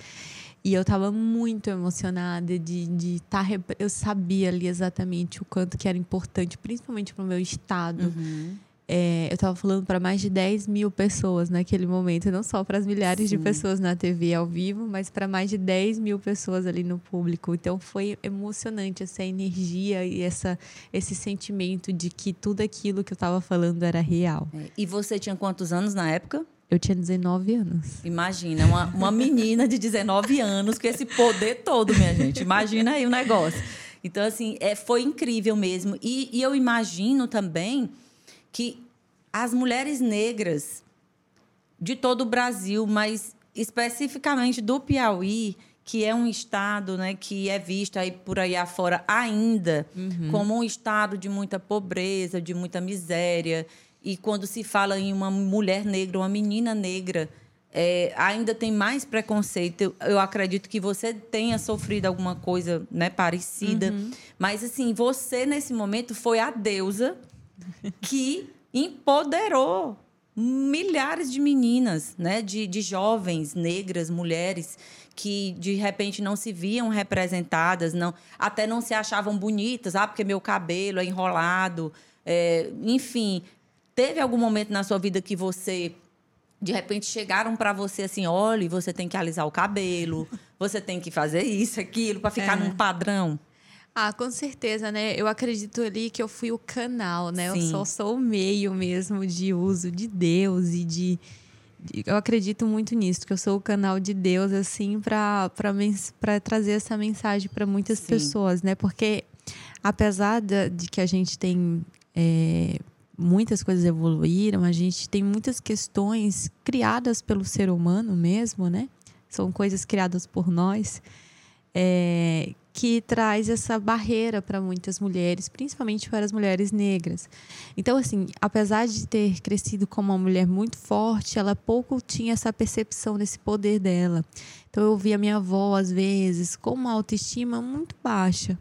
E eu estava muito emocionada de estar. Tá, eu sabia ali exatamente o quanto que era importante, principalmente para o meu estado. Uhum é, eu estava falando para mais de 10 mil pessoas naquele momento, não só para as milhares Sim. de pessoas na TV ao vivo, mas para mais de 10 mil pessoas ali no público. Então foi emocionante essa energia e essa, esse sentimento de que tudo aquilo que eu estava falando era real. É, e você tinha quantos anos na época? Eu tinha 19 anos. Imagina, uma, uma menina de 19 anos com esse poder todo, minha gente. Imagina aí o negócio. Então, assim, é, foi incrível mesmo. E, e eu imagino também que as mulheres negras de todo o Brasil, mas especificamente do Piauí, que é um estado né, que é visto aí por aí afora ainda como um estado de muita pobreza, de muita miséria. E quando se fala em uma mulher negra, uma menina negra, é, ainda tem mais preconceito. Eu, eu acredito que você tenha sofrido alguma coisa né, parecida. Mas, assim, você, nesse momento, foi a deusa que empoderou milhares de meninas, né, de, de jovens negras, mulheres que de repente não se viam representadas, não, até não se achavam bonitas, ah, porque meu cabelo é enrolado, é, enfim, teve algum momento na sua vida que você de repente chegaram para você assim, olha, você tem que alisar o cabelo, você tem que fazer isso, aquilo para ficar É. num padrão. Ah, com certeza, né? Eu acredito ali que eu fui o canal, né? Eu Sim. só sou o meio mesmo de uso de Deus e de. de- Eu acredito muito nisso, que eu sou o canal de Deus, assim, para trazer essa mensagem para muitas Sim. pessoas, né? Porque apesar da- de, que a gente tem. é, muitas coisas evoluíram, a gente tem muitas questões criadas pelo ser humano mesmo, né? São coisas criadas por nós é, que traz essa barreira para muitas mulheres, principalmente para as mulheres negras. Então, assim, apesar de ter crescido como uma mulher muito forte, ela pouco tinha essa percepção desse poder dela. Então, eu via minha avó, às vezes, com uma autoestima muito baixa.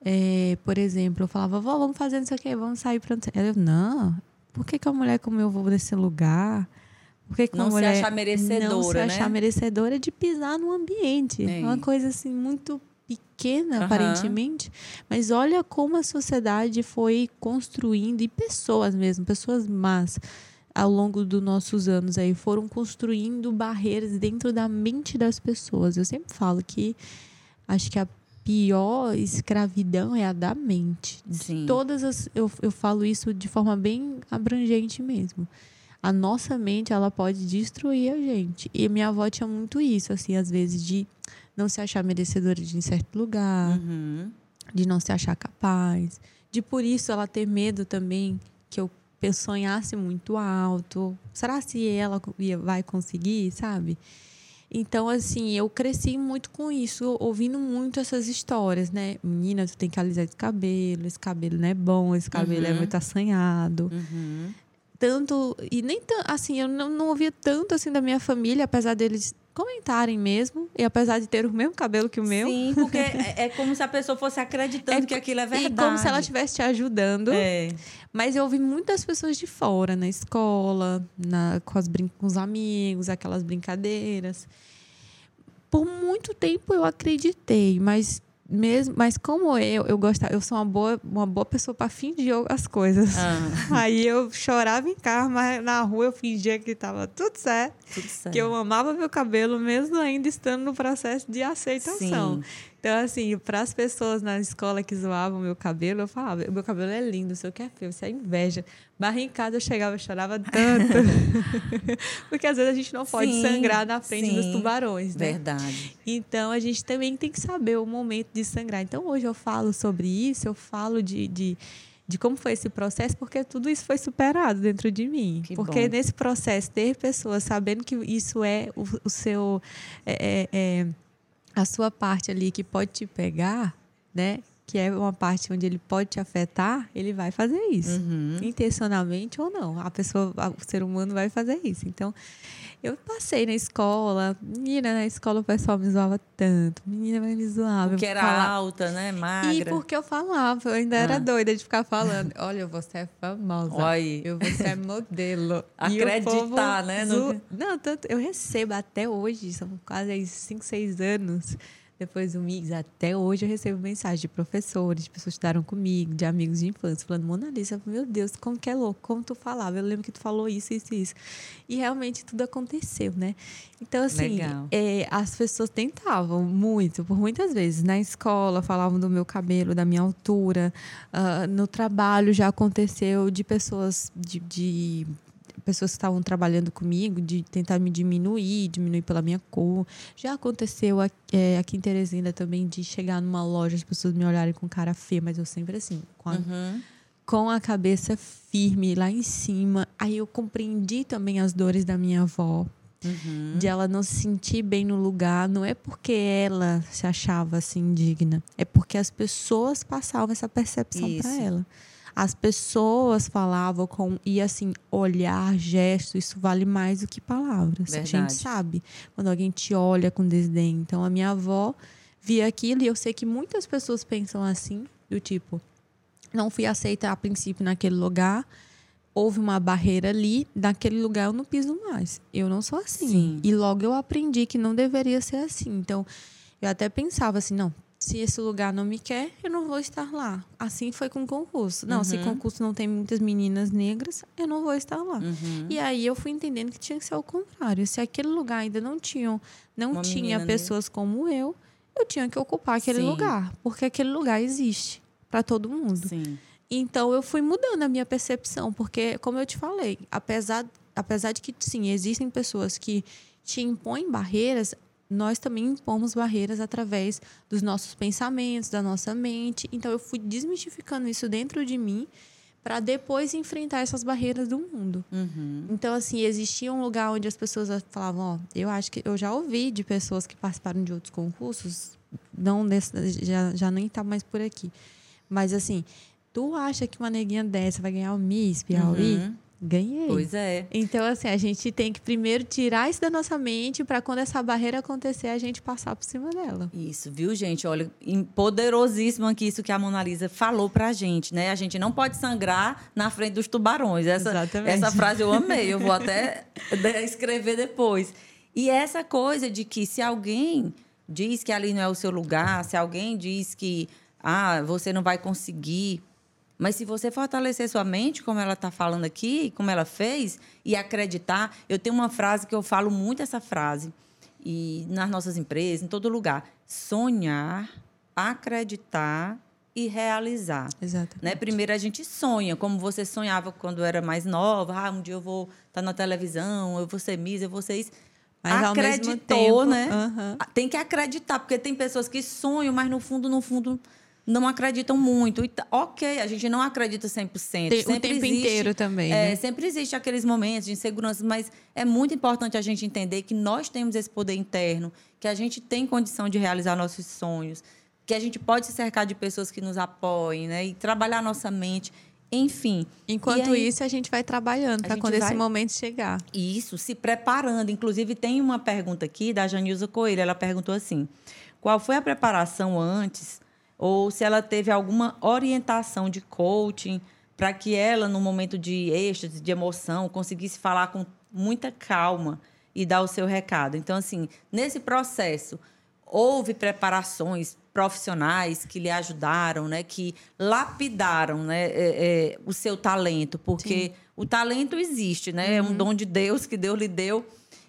É, por exemplo, eu falava, vó, vamos fazer não sei o quê, vamos sair para Ela, não, por que, que uma mulher como eu vou nesse lugar? Por que, que uma Não se mulher achar merecedora, não se né? achar merecedora de pisar no ambiente. É uma coisa assim muito pequena, Aham. aparentemente, mas olha como a sociedade foi construindo e pessoas mesmo, pessoas más ao longo dos nossos anos aí foram construindo barreiras dentro da mente das pessoas. Eu sempre falo que acho que a pior escravidão é a da mente. Sim. todas as eu, eu falo isso de forma bem abrangente mesmo. A nossa mente, ela pode destruir a gente. E minha avó tinha muito isso, assim, às vezes de não se achar merecedora de em certo lugar, Uhum. de não se achar capaz, de por isso ela ter medo também que eu sonhasse muito alto. Será se ela vai conseguir, sabe? Então, assim, eu cresci muito com isso, ouvindo muito essas histórias, né? Menina, tu tem que alisar esse cabelo, esse cabelo não é bom, esse cabelo é Uhum. muito assanhado Uhum. tanto e nem assim eu não, não ouvia tanto assim da minha família apesar deles comentarem mesmo e apesar de ter o mesmo cabelo que o meu Sim, porque é, é como se a pessoa fosse acreditando É que aquilo é e verdade. como se ela estivesse te ajudando É. mas eu ouvi muitas pessoas de fora na escola na com, as com os amigos aquelas brincadeiras por muito tempo eu acreditei mas mesmo mas como eu eu gostava eu sou uma boa uma boa pessoa para fingir as coisas Ah, Aí eu chorava em casa, mas na rua eu fingia que estava tudo certo. tudo certo. Que eu amava meu cabelo, mesmo ainda estando no processo de aceitação. Sim. Então, assim, para as pessoas na escola que zoavam meu cabelo, eu falava: meu cabelo é lindo, o seu que é feio, isso é inveja. Barra em casa eu chegava e chorava tanto. Porque às vezes a gente não pode Sim, sangrar na frente dos sim. tubarões, né? Verdade. Então a gente também tem que saber o momento de sangrar. Então hoje eu falo sobre isso, eu falo de, de, de como foi esse processo, porque tudo isso foi superado dentro de mim. Que porque bom. nesse processo, ter pessoas sabendo que isso é o, o seu. é- é- é a sua parte ali que pode te pegar, né? Que é uma parte onde ele pode te afetar, ele vai fazer isso. Uhum. Intencionalmente ou não. A pessoa, o ser humano vai fazer isso. Então, eu passei na escola, menina, na escola o pessoal me zoava tanto. Menina vai me zoar. Porque era alta, né? Magra. E porque eu falava, eu ainda Ah. era doida de ficar falando. Olha, você é famosa. Olha. Eu você é modelo. Acreditar, né, zo- Não, tanto eu recebo até hoje, são quase aí 5, 6 anos depois do Mix, até hoje eu recebo mensagem de professores, de pessoas que estudaram comigo, de amigos de infância, falando, Mona Lisa, meu Deus, como que é louco, como tu falava, eu lembro que tu falou isso, isso, isso. E realmente tudo aconteceu, né? Então, assim, é, as pessoas tentavam muito, por muitas vezes. Na escola falavam do meu cabelo, da minha altura. Ah, no trabalho já aconteceu de pessoas de, de pessoas que estavam trabalhando comigo de tentar me diminuir, diminuir pela minha cor. Já aconteceu aqui, é, aqui em Teresina também de chegar numa loja as pessoas me olharem com cara feia, mas eu sempre assim, com a, Uhum. com a cabeça firme lá em cima. Aí eu compreendi também as dores da minha avó. De ela não se sentir bem no lugar, não é porque ela se achava assim indigna, é porque as pessoas passavam essa percepção para ela. As pessoas falavam com e assim, olhar, gesto, isso vale mais do que palavras. A Verdade. gente sabe quando alguém te olha com desdém. Então a minha avó via aquilo e eu sei que muitas pessoas pensam assim, do tipo, não fui aceita a princípio naquele lugar, houve uma barreira ali, naquele lugar eu não piso mais. Eu não sou assim. Sim. E logo eu aprendi que não deveria ser assim. Então, eu até pensava assim, não, se esse lugar não me quer, eu não vou estar lá. Assim foi com o concurso. Não, se concurso não tem muitas meninas negras, eu não vou estar lá. Uhum. E aí eu fui entendendo que tinha que ser o contrário. Se aquele lugar ainda não tinha, não Uma tinha pessoas como eu, eu tinha que ocupar aquele Sim. lugar, porque aquele lugar existe para todo mundo. Sim. Então eu fui mudando a minha percepção, porque como eu te falei, apesar apesar de que sim, existem pessoas que te impõem barreiras, nós também impomos barreiras através dos nossos pensamentos, da nossa mente. Então eu fui desmistificando isso dentro de mim para depois enfrentar essas barreiras do mundo. Uhum. Então, assim, existia um lugar onde as pessoas falavam, ó, eu acho que eu já ouvi de pessoas que participaram de outros concursos, não desse, já, já nem tá mais por aqui. Mas assim, tu acha que uma neguinha dessa vai ganhar o Miss Piauí? Uhum. Ganhei. Pois é. Então, assim, a gente tem que primeiro tirar isso da nossa mente para quando essa barreira acontecer, a gente passar por cima dela. Isso, viu, gente? Olha, poderosíssimo aqui isso que a Mona Lisa falou pra gente, né? A gente não pode sangrar na frente dos tubarões. Essa, Exatamente. essa frase eu amei, eu vou até escrever depois. E essa coisa de que se alguém diz que ali não é o seu lugar, se alguém diz que ah, você não vai conseguir, mas se você fortalecer sua mente, como ela está falando aqui, como ela fez, e acreditar, eu tenho uma frase que eu falo muito essa frase, e nas nossas empresas, em todo lugar. Sonhar, acreditar e realizar. Exatamente. Né? Primeiro a gente sonha, como você sonhava quando era mais nova, ah, um dia eu vou estar na televisão, eu vou ser Miss, eu vou ser isso. Mas, ao mesmo Acreditou, tempo, né? aham. Tem que acreditar, porque tem pessoas que sonham, mas no fundo, no fundo, não acreditam muito. E tá- ok, a gente não acredita 100%. Tem- o sempre tempo existe, inteiro também, é, né? Sempre existe aqueles momentos de insegurança, mas é muito importante a gente entender que nós temos esse poder interno, que a gente tem condição de realizar nossos sonhos, que a gente pode se cercar de pessoas que nos apoiem, né? E trabalhar nossa mente, enfim. Enquanto aí- isso, a gente vai trabalhando para quando esse vai- momento chegar. isso, se preparando. Inclusive, tem uma pergunta aqui da Janilza Coelho. Ela perguntou assim: qual foi a preparação antes? Ou se ela teve alguma orientação de coaching para que ela, no momento de êxtase, de emoção, conseguisse falar com muita calma e dar o seu recado. Então, assim, nesse processo, houve preparações profissionais que lhe ajudaram, né, que lapidaram, né, é, é, o seu talento, porque o talento existe, né, é um dom de Deus que Deus lhe deu.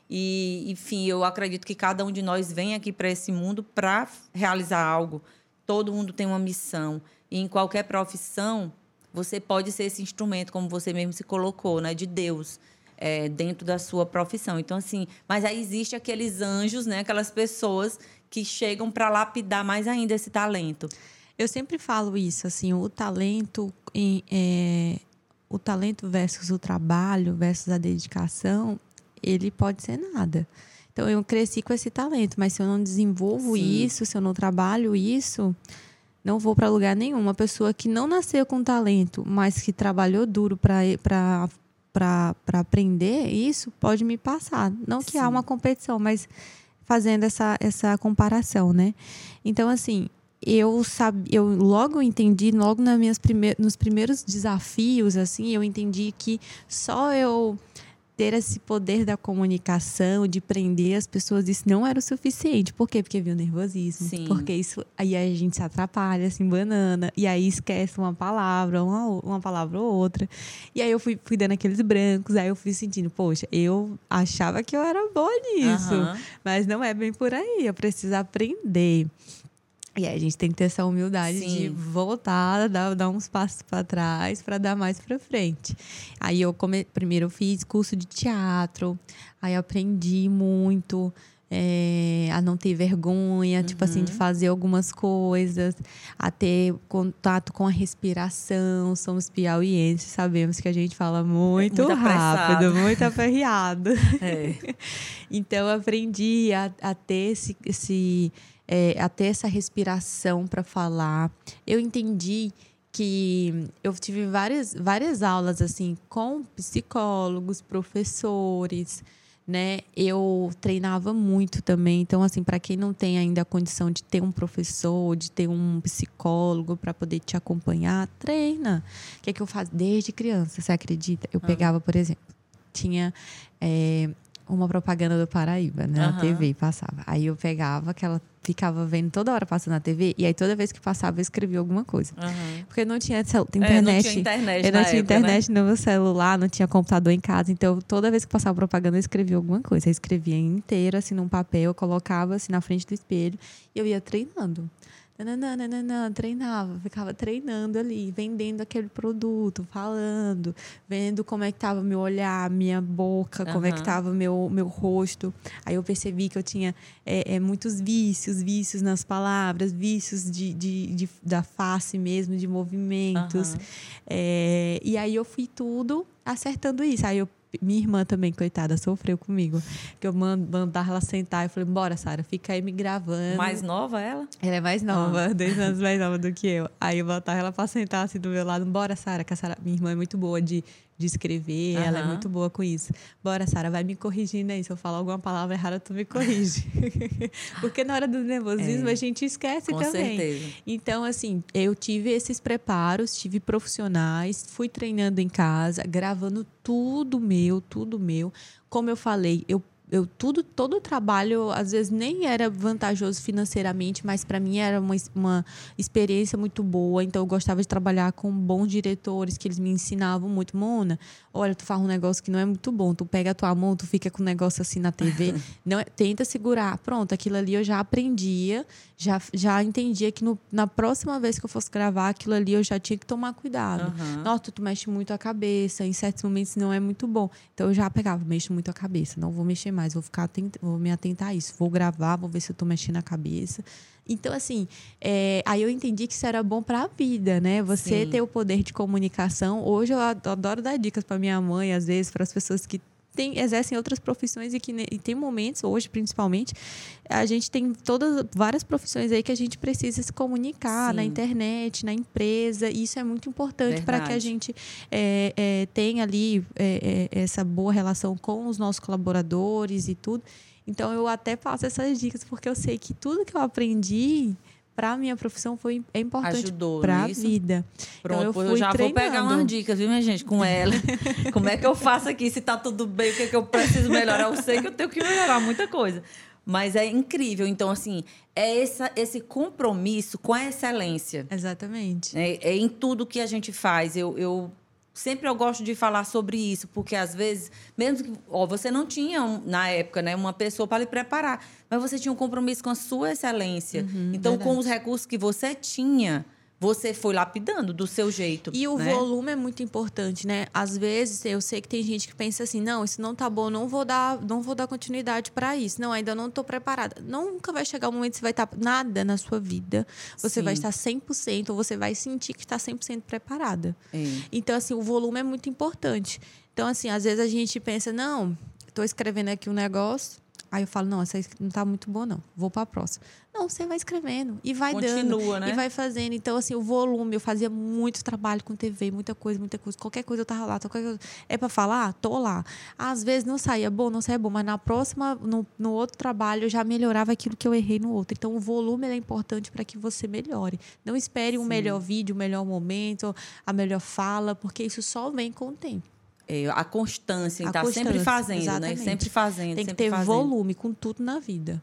E, enfim, eu acredito que cada um de nós vem aqui para esse mundo para realizar algo. Todo mundo tem uma missão. E em qualquer profissão, você pode ser esse instrumento, como você mesmo se colocou, né, de Deus. é, dentro da sua profissão. Então, assim, mas aí existe aqueles anjos, né? Aquelas pessoas que chegam para lapidar mais ainda esse talento. Eu sempre falo isso, assim, o talento, em- é, o talento versus o trabalho versus a dedicação, ele pode ser nada. Então eu cresci com esse talento, mas se eu não desenvolvo Sim. isso, se eu não trabalho isso, não vou para lugar nenhum. Uma pessoa que não nasceu com talento, mas que trabalhou duro para para aprender isso, pode me passar. Não que há Sim. uma competição, mas fazendo essa, essa comparação, né? Então, assim, eu sabia, eu logo entendi, logo nas minhas prime nos primeiros desafios, assim, eu entendi que só eu ter esse poder da comunicação, de prender as pessoas, isso não era o suficiente. Por quê? Porque viu nervosismo. Sim. Porque isso aí a gente se atrapalha, assim, banana, e aí esquece uma palavra, uma, uma palavra ou outra. E aí eu fui, fui dando aqueles brancos, aí eu fui sentindo, poxa, eu achava que eu era boa nisso. Aham. Mas não é bem por aí, eu preciso aprender. E aí a gente tem que ter essa humildade de Sim. voltar, dar, dar uns passos para trás para dar mais para frente. Aí eu come... primeiro eu fiz curso de teatro, aí aprendi muito, é, a não ter vergonha, tipo assim, Uhum. de fazer algumas coisas, a ter contato com a respiração. Somos piauienses, sabemos que a gente fala muito, Muito rápido, apressado. muito aperreado. É. Então aprendi a, a ter esse, esse é, a ter essa respiração para falar. Eu entendi que eu tive várias, várias aulas assim com psicólogos, professores, né? Eu treinava muito também. Então assim, para quem não tem ainda a condição de ter um professor, de ter um psicólogo para poder te acompanhar, treina. O que é que eu faço desde criança? Você acredita? Eu pegava, por exemplo, tinha é, uma propaganda do Paraíba, né? Na Aham. TV passava. Aí eu pegava aquela, ficava vendo toda hora passando na TV, e aí toda vez que passava eu escrevia alguma coisa. Aham. Porque não tinha É, não internet. tinha internet Eu não na tinha época, né? internet no meu celular, não tinha computador em casa. Então, toda vez que passava propaganda, eu escrevia alguma coisa. Eu escrevia inteiro, assim, num papel, eu colocava, assim, na frente do espelho. E eu ia treinando. Nananã, treinava, ficava treinando ali, vendendo aquele produto, falando, vendo como é que tava meu olhar, minha boca, como é que tava meu, meu rosto. Aí eu percebi que eu tinha é, é, muitos vícios, vícios nas palavras, vícios de, de, de- da face mesmo, de movimentos. Aham. É, e aí eu fui tudo acertando isso. Aí eu, minha irmã também, coitada, sofreu comigo. Que eu man- mandava ela sentar e falei, bora, Sara, fica aí me gravando. Mais nova ela? Ela é mais nova, dois anos mais nova do que eu. Aí eu botava ela pra sentar assim do meu lado. Bora, Sara, que a Sara, minha irmã é muito boa de, de escrever, ela é muito boa com isso. Bora, Sara, vai me corrigindo aí. Se eu falar alguma palavra errada, tu me corrige. Porque na hora do nervosismo É. a gente esquece Com também. certeza. Então, assim, eu tive esses preparos, tive profissionais, fui treinando em casa, gravando tudo meu, tudo meu. Como eu falei, eu eu tudo todo o trabalho às vezes nem era vantajoso financeiramente, mas para mim era uma, uma experiência muito boa. Então eu gostava de trabalhar com bons diretores que eles me ensinavam muito. Mona, olha, tu faz um negócio que não é muito bom. Tu pega a tua mão, tu fica com um negócio assim na TV, não é- tenta segurar. Pronto, aquilo ali eu já aprendia, já já entendia que no- na próxima vez que eu fosse gravar aquilo ali eu já tinha que tomar cuidado. Aham. Nossa, tu mexe muito a cabeça, em certos momentos não é muito bom. Então eu já pegava, mexo muito a cabeça, não vou mexer mais, vou ficar atent- vou me atentar a isso, vou gravar, vou ver se eu tô mexendo a cabeça. Então, assim, é, aí eu entendi que isso era bom para a vida, né? Você Sim. ter o poder de comunicação. Hoje eu ado- adoro dar dicas para minha mãe, às vezes, para as pessoas que têm, exercem outras profissões e que e tem momentos, hoje principalmente, a gente tem todas várias profissões aí que a gente precisa se comunicar na Sim. internet, na empresa. E isso é muito importante para que a gente é, é, tenha ali é, é, essa boa relação com os nossos colaboradores e tudo. Então eu até passo essas dicas porque eu sei que tudo que eu aprendi para minha profissão foi é importante para a vida. Pronto, então eu fui eu já vou pegar treinando. umas dicas, viu, minha gente, com ela. Como é que eu faço aqui? Se tá tudo bem, o que, é que eu preciso melhorar? Eu sei que eu tenho que melhorar muita coisa. Mas é incrível. Então, assim, é essa, esse compromisso com a excelência. Exatamente. É, é em tudo que a gente faz. Eu, eu sempre eu gosto de falar sobre isso, porque às vezes, mesmo que ó, você não tinha um- na época, né, uma pessoa para lhe preparar, mas você tinha um compromisso com a sua excelência. então, com os recursos que você tinha, você foi lapidando do seu jeito. E o né? volume é muito importante, né? Às vezes eu sei que tem gente que pensa assim: "Não, isso não tá bom, não vou dar, não vou dar continuidade para isso. Não, ainda não tô preparada". Nunca vai chegar um momento que você vai estar nada na sua vida. Você Sim. vai estar 100% ou você vai sentir que está 100% preparada. É. Então, assim, o volume é muito importante. Então, assim, às vezes a gente pensa, não, estou escrevendo aqui um negócio. Aí eu falo, não, essa não está muito boa, não. Vou para a próxima. Não, você vai escrevendo e vai dando. Continua, né? E vai fazendo. Então, assim, o volume, eu fazia muito trabalho com TV, muita coisa, muita coisa. Qualquer coisa eu tava lá. Qualquer coisa... É para falar? Tô lá. Às vezes não saía bom, não saía bom, mas na próxima, no, no outro trabalho, eu já melhorava aquilo que eu errei no outro. Então, o volume é importante para que você melhore. Não espere um melhor vídeo, o melhor momento, a melhor fala, porque isso só vem com o tempo. É, a constância, estar sempre constância, fazendo, né? exatamente. Sempre fazendo, Tem que sempre ter fazendo. volume com tudo na vida.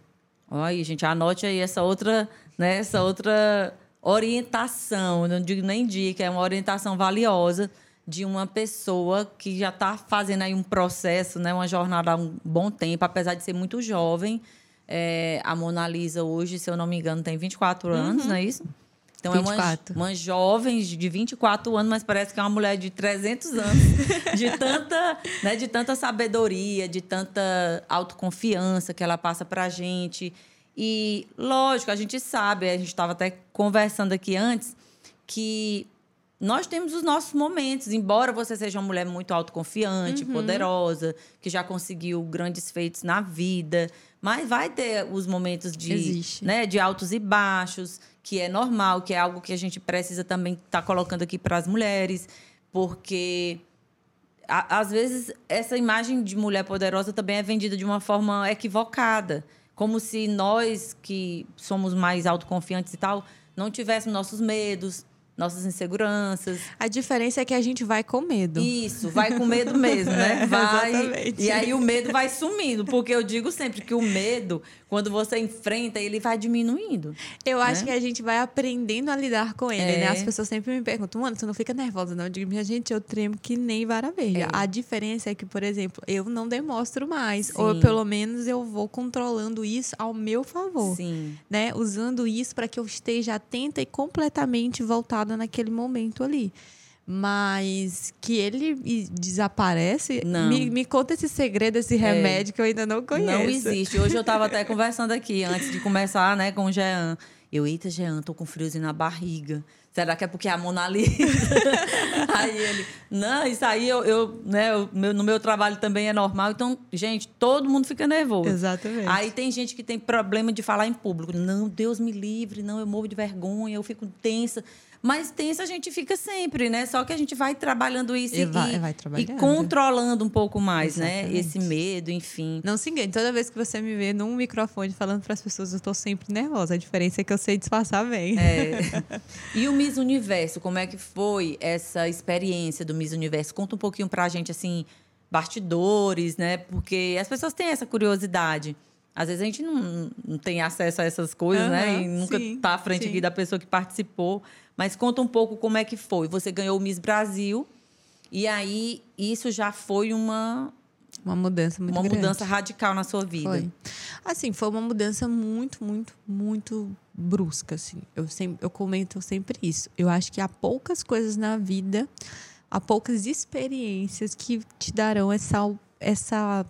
Olha aí, gente, anote aí essa outra, né, essa outra orientação, não digo nem dica, é uma orientação valiosa de uma pessoa que já está fazendo aí um processo, né, uma jornada há um bom tempo, apesar de ser muito jovem. É, a Mona Lisa hoje, se eu não me engano, tem 24 anos, não é isso? Então é 24. uma, uma jovem de 24 anos, mas parece que é uma mulher de 300 anos, de tanta, né, de tanta sabedoria, de tanta autoconfiança que ela passa pra gente. E, lógico, a gente sabe, a gente estava até conversando aqui antes, que nós temos os nossos momentos, embora você seja uma mulher muito autoconfiante, Uhum. poderosa, que já conseguiu grandes feitos na vida, mas vai ter os momentos de, Existe. né, de altos e baixos, que é normal, que é algo que a gente precisa também estar colocando aqui para as mulheres, porque a- às vezes essa imagem de mulher poderosa também é vendida de uma forma equivocada, como se nós que somos mais autoconfiantes e tal não tivéssemos nossos medos, nossas inseguranças. A diferença é que a gente vai com medo. Isso, vai com medo mesmo, né? Vai. Exatamente. E aí o medo vai sumindo, porque eu digo sempre que o medo, quando você enfrenta, ele vai diminuindo. Eu acho né? que a gente vai aprendendo a lidar com ele, É. né? As pessoas sempre me perguntam, mano, você não fica nervosa, não? Eu digo, minha gente, eu tremo que nem vara verde. É. A diferença é que, por exemplo, eu não demonstro mais. Sim. Ou pelo menos eu vou controlando isso ao meu favor. Sim. Né? Usando isso para que eu esteja atenta e completamente voltada naquele momento ali. Mas que ele desaparece. Não. Me, me conta esse segredo, esse remédio que eu ainda não conheço. Não existe. Hoje eu estava até conversando aqui, antes de começar, né, com o Jean. Eu, eita, Jean, tô com friozinho na barriga. Será que é porque é a Mona Lisa? aí ele, não, isso aí eu, eu, né, eu- meu- no meu trabalho também é normal. Então, gente, todo mundo fica nervoso. Exatamente. Aí tem gente que tem problema de falar em público. Não, Deus me livre, não, eu morro de vergonha, eu fico tensa. Mas tensa a gente fica sempre, né? Só que a gente vai trabalhando isso E e, vai- vai e controlando um pouco mais, né? Exatamente. Esse medo, enfim. Não se engane, toda vez que você me vê num microfone falando para as pessoas, eu tô sempre nervosa. A diferença é que eu sei disfarçar bem. É. E o Miss Universo, como é que foi essa experiência do Miss Universo? Conta um pouquinho pra gente, assim, bastidores, né? Porque as pessoas têm essa curiosidade. Às vezes a gente não, não tem acesso a essas coisas, né? Aham, E nunca sim, tá à frente sim. aqui da pessoa que participou. Mas conta um pouco como é que foi. Você ganhou o Miss Brasil. E aí, isso já foi uma, Uma mudança muito uma grande. mudança radical na sua vida. Foi. Assim, foi uma mudança muito, muito, muito brusca, assim. Eu, sempre, eu comento sempre isso. Eu acho que há poucas coisas na vida, há poucas experiências que te darão essa, essa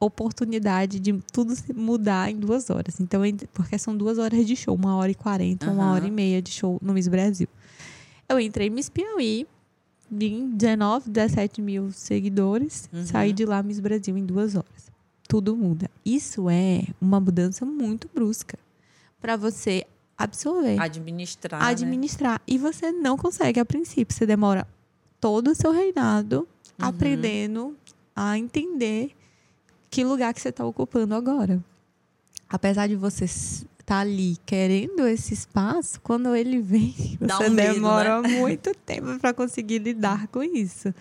oportunidade de tudo se mudar em duas horas. Então, ent- porque são duas horas de show, uma hora e quarenta, uma Aham. hora e meia de show no Miss Brasil. Eu entrei Miss Piauí, vim 19, 17 mil seguidores, Uhum. saí de lá Miss Brasil em duas horas. Tudo muda. Isso é uma mudança muito brusca para você absorver, Administrar. né? administrar. E você não consegue a princípio. Você demora todo o seu reinado Uhum. aprendendo a entender que lugar que você está ocupando agora. Apesar de você estar ali querendo esse espaço, quando ele vem, você um medo, demora muito tempo para conseguir lidar com isso.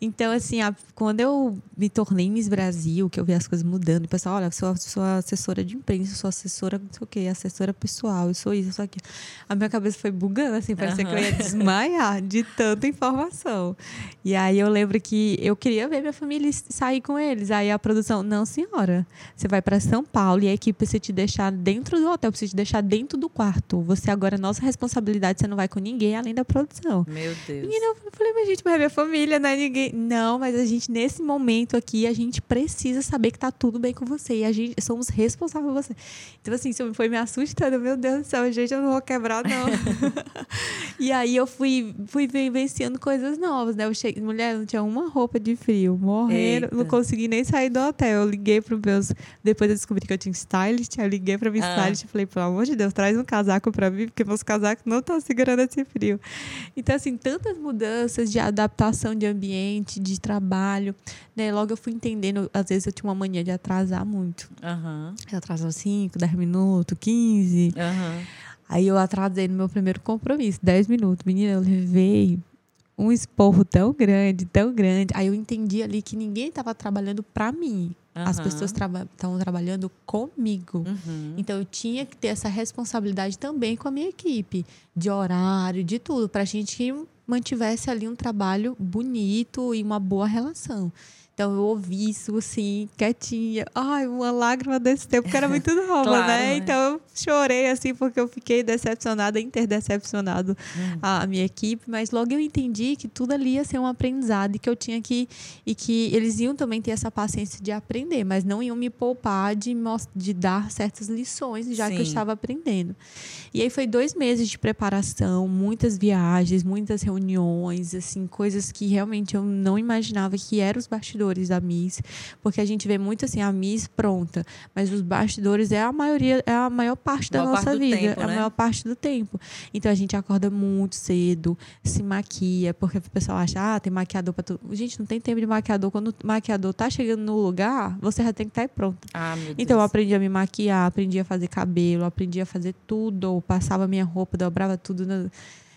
Então, assim, a- quando eu me tornei Miss Brasil, que eu vi as coisas mudando, o pessoal, olha, eu sou, sou assessora de imprensa, eu sou assessora, não sei o quê, assessora pessoal, eu sou isso, eu sou aquilo. A minha cabeça foi bugando, assim, parecia que eu ia desmaiar de tanta informação. E aí eu lembro que eu queria ver minha família sair com eles. Aí a produção, não, senhora, você vai para São Paulo e a equipe precisa te deixar dentro do hotel, precisa te deixar dentro do quarto. Você agora é nossa responsabilidade, você não vai com ninguém além da produção. Meu Deus. Menina, eu falei, mas gente, mas é minha família, não é ninguém. Não, mas a gente, nesse momento aqui, a gente precisa saber que tá tudo bem com você. E a gente somos responsáveis por você. Então, assim, isso foi me assustando. Meu Deus do céu, gente, eu não vou quebrar, não. e aí eu fui, fui vivenciando coisas novas, né? Eu cheguei, mulher, não tinha uma roupa de frio, morrendo, Eita. não consegui nem sair do hotel. Eu liguei pro meus. Depois eu descobri que eu tinha stylist, eu liguei pra minha Ah. stylist e falei, pelo amor de Deus, traz um casaco pra mim, porque meus casacos não estão segurando esse frio. Então, assim, tantas mudanças de adaptação de ambiente, de trabalho, né? Logo eu fui entendendo, às vezes eu tinha uma mania de atrasar muito. Aham. Eu atrasava 5, 10 minutos, 15. Aham. Aí eu atrasei no meu primeiro compromisso, 10 minutos. Menina, eu levei um esporro tão grande, tão grande. Aí eu entendi ali que ninguém estava trabalhando para mim. As Aham. pessoas estavam trabalhando comigo. Uhum. Então eu tinha que ter essa responsabilidade também com a minha equipe, de horário, de tudo, para a gente mantivesse ali um trabalho bonito e uma boa relação. Então eu ouvi isso assim, quietinha. Ai, uma lágrima desse tempo, porque era muito nova, Claro, né? né? Então eu chorei assim, porque eu fiquei decepcionada, interdecepcionado Hum. a minha equipe, mas logo eu entendi que tudo ali ia ser um aprendizado e que eu tinha que e que eles iam também ter essa paciência de aprender, mas não iam me poupar de, de dar certas lições, já que eu Sim. estava aprendendo. E aí foi dois meses de preparação, muitas viagens, muitas reuniões, assim, coisas que realmente eu não imaginava que eram os bastidores da Miss, porque a gente vê muito assim a Miss pronta, mas os bastidores é a maioria, é a maior parte da Maior nossa parte vida, tempo, é a né? maior parte do tempo. Então a gente acorda muito cedo, se maquia, porque o pessoal acha, ah, tem maquiador para tudo. Gente, não tem tempo de maquiador. Quando o maquiador tá chegando no lugar, você já tem que estar aí pronto. Ah. Então eu aprendi a me maquiar, aprendi a fazer cabelo, aprendi a fazer tudo, passava minha roupa, dobrava tudo. na-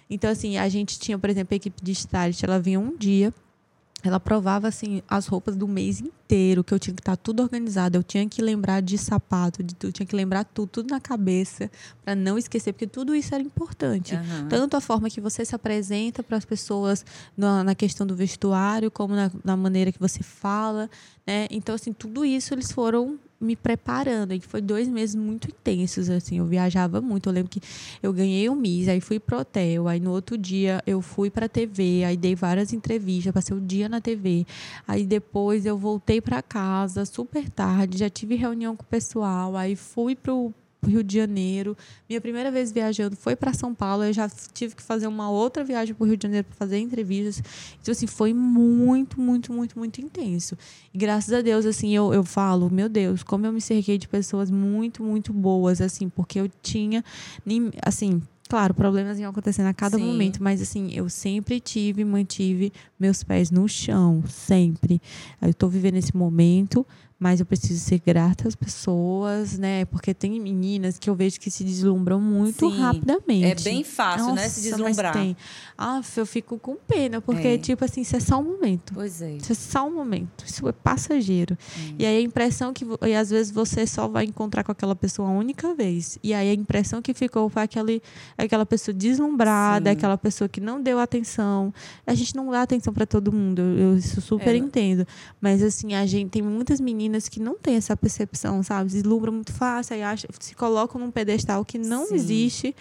Então assim, a gente tinha, por exemplo, a equipe de stylist, ela vinha um dia, ela provava assim as roupas do mês inteiro, que eu tinha que estar tudo organizado, eu tinha que lembrar de sapato, de tudo, eu tinha que lembrar tudo, tudo na cabeça, para não esquecer, porque tudo isso era importante. Aham. Tanto a forma que você se apresenta para as pessoas na, na questão do vestuário, como na, na maneira que você fala, né? Então, assim, tudo isso eles foram me preparando. E foi dois meses muito intensos, assim. Eu viajava muito. Eu lembro que eu ganhei um Miss, aí fui pro hotel. Aí no outro dia eu fui pra TV, aí dei várias entrevistas, passei o dia na TV. Aí depois eu voltei para casa super tarde, já tive reunião com o pessoal, aí fui pro Rio de Janeiro. Minha primeira vez viajando foi para São Paulo. Eu já tive que fazer uma outra viagem para o Rio de Janeiro para fazer entrevistas. Então, assim, foi muito, muito, muito, muito intenso. E graças a Deus, assim, eu, eu falo, meu Deus, como eu me cerquei de pessoas muito, muito boas, assim, porque eu tinha, nem- assim, claro, problemas iam acontecendo a cada Sim. momento, mas, assim, eu sempre tive, mantive meus pés no chão, sempre. Eu estou vivendo esse momento, mas eu preciso ser grata às pessoas, né? Porque tem meninas que eu vejo que se deslumbram muito Sim. rapidamente. É bem fácil, né, se Nossa, mas deslumbrar. Tem. Ah, eu fico com pena, porque, É. tipo assim, isso é só um momento. Pois é. Isso é só um momento. Isso é passageiro. Hum. E aí a impressão que. E às vezes você só vai encontrar com aquela pessoa uma única vez. E aí a impressão que ficou foi aquele, aquela pessoa deslumbrada, Sim. aquela pessoa que não deu atenção. A gente não dá atenção para todo mundo. Eu, eu isso super É. entendo. Mas assim, a gente tem muitas meninas que não têm essa percepção, sabe? Deslumbram muito fácil, aí acha, se colocam num pedestal que não Sim. existe.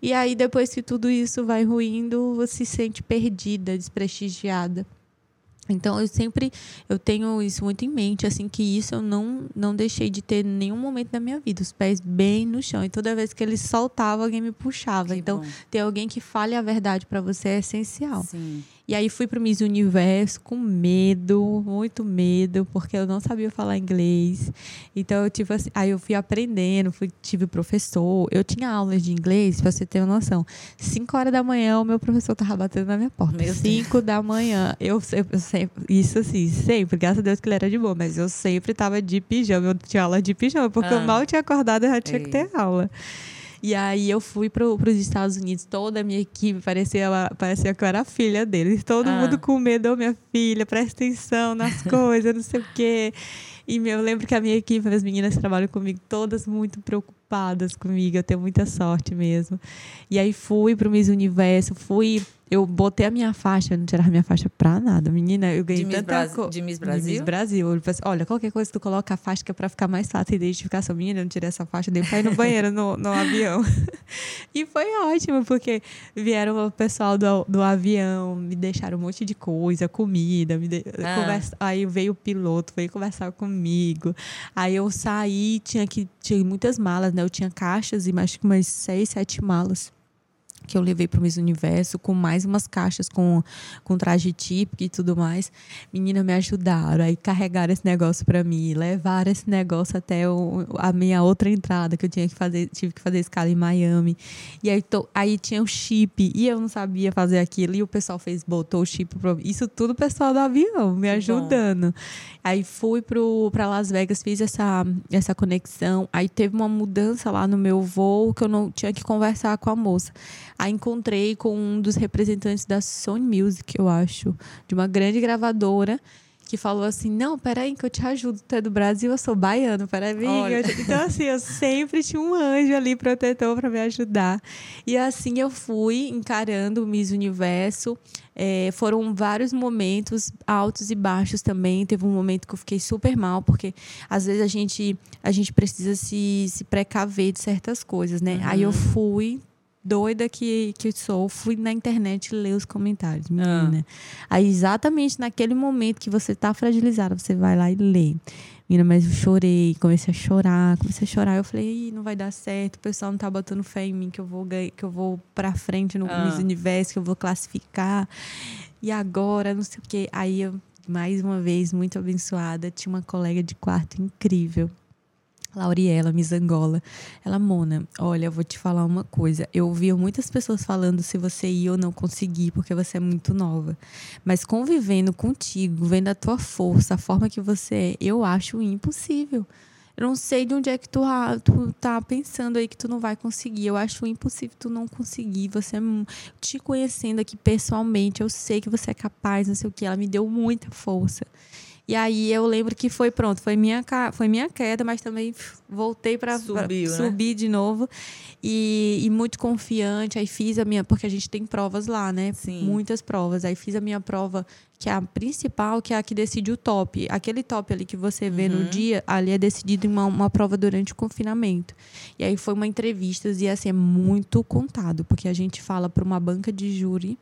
E aí, depois que tudo isso vai ruindo, você se sente perdida, desprestigiada. Então eu sempre eu tenho isso muito em mente, assim que isso eu não não deixei de ter nenhum momento da minha vida, os pés bem no chão. E toda vez que ele soltava, alguém me puxava. Que então bom. ter alguém que fale a verdade para você é essencial. Sim. E aí fui para o Miss Universo com medo, muito medo, porque eu não sabia falar inglês. Então eu tipo assim, aí eu fui aprendendo, fui, tive professor, eu tinha aulas de inglês, para você ter uma noção. 5 horas da manhã o meu professor tava batendo na minha porta. Meu Deus. 5 da manhã, eu, eu, eu sempre, isso assim, sempre, graças a Deus que ele era de boa, mas eu sempre tava de pijama, eu tinha aula de pijama, porque Ah. eu mal tinha acordado, eu já tinha que Ei. ter aula. E aí eu fui para os Estados Unidos, toda a minha equipe parecia, parecia que eu era a filha deles. Todo Ah. mundo com medo, ô minha filha, presta atenção nas coisas, não sei o quê. E eu lembro que a minha equipe, as meninas que trabalham comigo, todas muito preocupadas comigo. Eu tenho muita sorte mesmo. E aí fui para o Miss Universo, fui. Eu botei a minha faixa, eu não tirava minha faixa pra nada. Menina, eu ganhei De Miss, tanta Bras- co- de Miss de Brasil? Miss Brasil. Falei assim, olha, qualquer coisa tu coloca a faixa que é pra ficar mais fácil a identificação. Menina, eu não tirei essa faixa, dei pra ir no banheiro no, no avião. e foi ótimo, porque vieram o pessoal do, do avião, me deixaram um monte de coisa, comida, de- Ah. conversa- aí veio o piloto, veio conversar comigo. Aí eu saí, tinha que tinha muitas malas, né? Eu tinha caixas e que umas seis, sete malas que eu levei para o Miss Universo, com mais umas caixas com, com traje típico e tudo mais. Menina, me ajudaram. Aí carregaram esse negócio para mim, levaram esse negócio até o- a minha outra entrada, que eu tinha que fazer, tive que fazer escala em Miami. E aí, aí tinha o chip, e eu não sabia fazer aquilo, e o pessoal fez, botou o chip pra, Isso tudo o pessoal do avião, me ajudando. Aí fui para Las Vegas, fiz essa, essa conexão. Aí teve uma mudança lá no meu voo que eu não tinha que conversar com a moça. Aí encontrei com um dos representantes da Sony Music, eu acho, de uma grande gravadora, que falou assim: Não, peraí, que eu te ajudo. Tu é do Brasil, eu sou baiano, peraí. Olha. eu te-" Então, assim, eu sempre tinha um anjo ali protetor para me ajudar. E assim eu fui encarando o Miss Universo. É, foram vários momentos altos e baixos também. Teve um momento que eu fiquei super mal, porque às vezes a gente, a gente precisa se, se precaver de certas coisas, né? Aí eu fui, doida que, que sou, fui na internet ler os comentários, menina. Aí, exatamente naquele momento que você tá fragilizada, você vai lá e lê. Menina, mas eu chorei, comecei a chorar, comecei a chorar. Eu falei, não vai dar certo, o pessoal não tá botando fé em mim, que eu vou ganhar, que eu vou pra frente no Ah. Miss Universo, que eu vou classificar. E agora, não sei o quê. Aí eu, mais uma vez, muito abençoada, tinha uma colega de quarto incrível. Lauriela Misangola. Ela, Mona, olha, eu vou te falar uma coisa. Eu ouvia muitas pessoas falando se você ia ou não conseguir, porque você é muito nova. Mas convivendo contigo, vendo a tua força, a forma que você é, eu acho impossível. Eu não sei de onde é que tu, tu tá pensando aí que tu não vai conseguir. Eu acho impossível tu não conseguir. Você é te conhecendo aqui pessoalmente, eu sei que você é capaz, não sei o que. Ela me deu muita força. E aí eu lembro que foi pronto, foi minha, foi minha queda, mas também voltei para né? subir de novo. E, e muito confiante. Aí fiz a minha, porque a gente tem provas lá, né? Sim. Muitas provas. Aí fiz a minha prova, que é a principal, que é a que decide o top. Aquele top ali que você vê Uhum. no dia, ali é decidido em uma, uma prova durante o confinamento. E aí foi uma entrevista, e assim, é muito contado, porque a gente fala para uma banca de júri,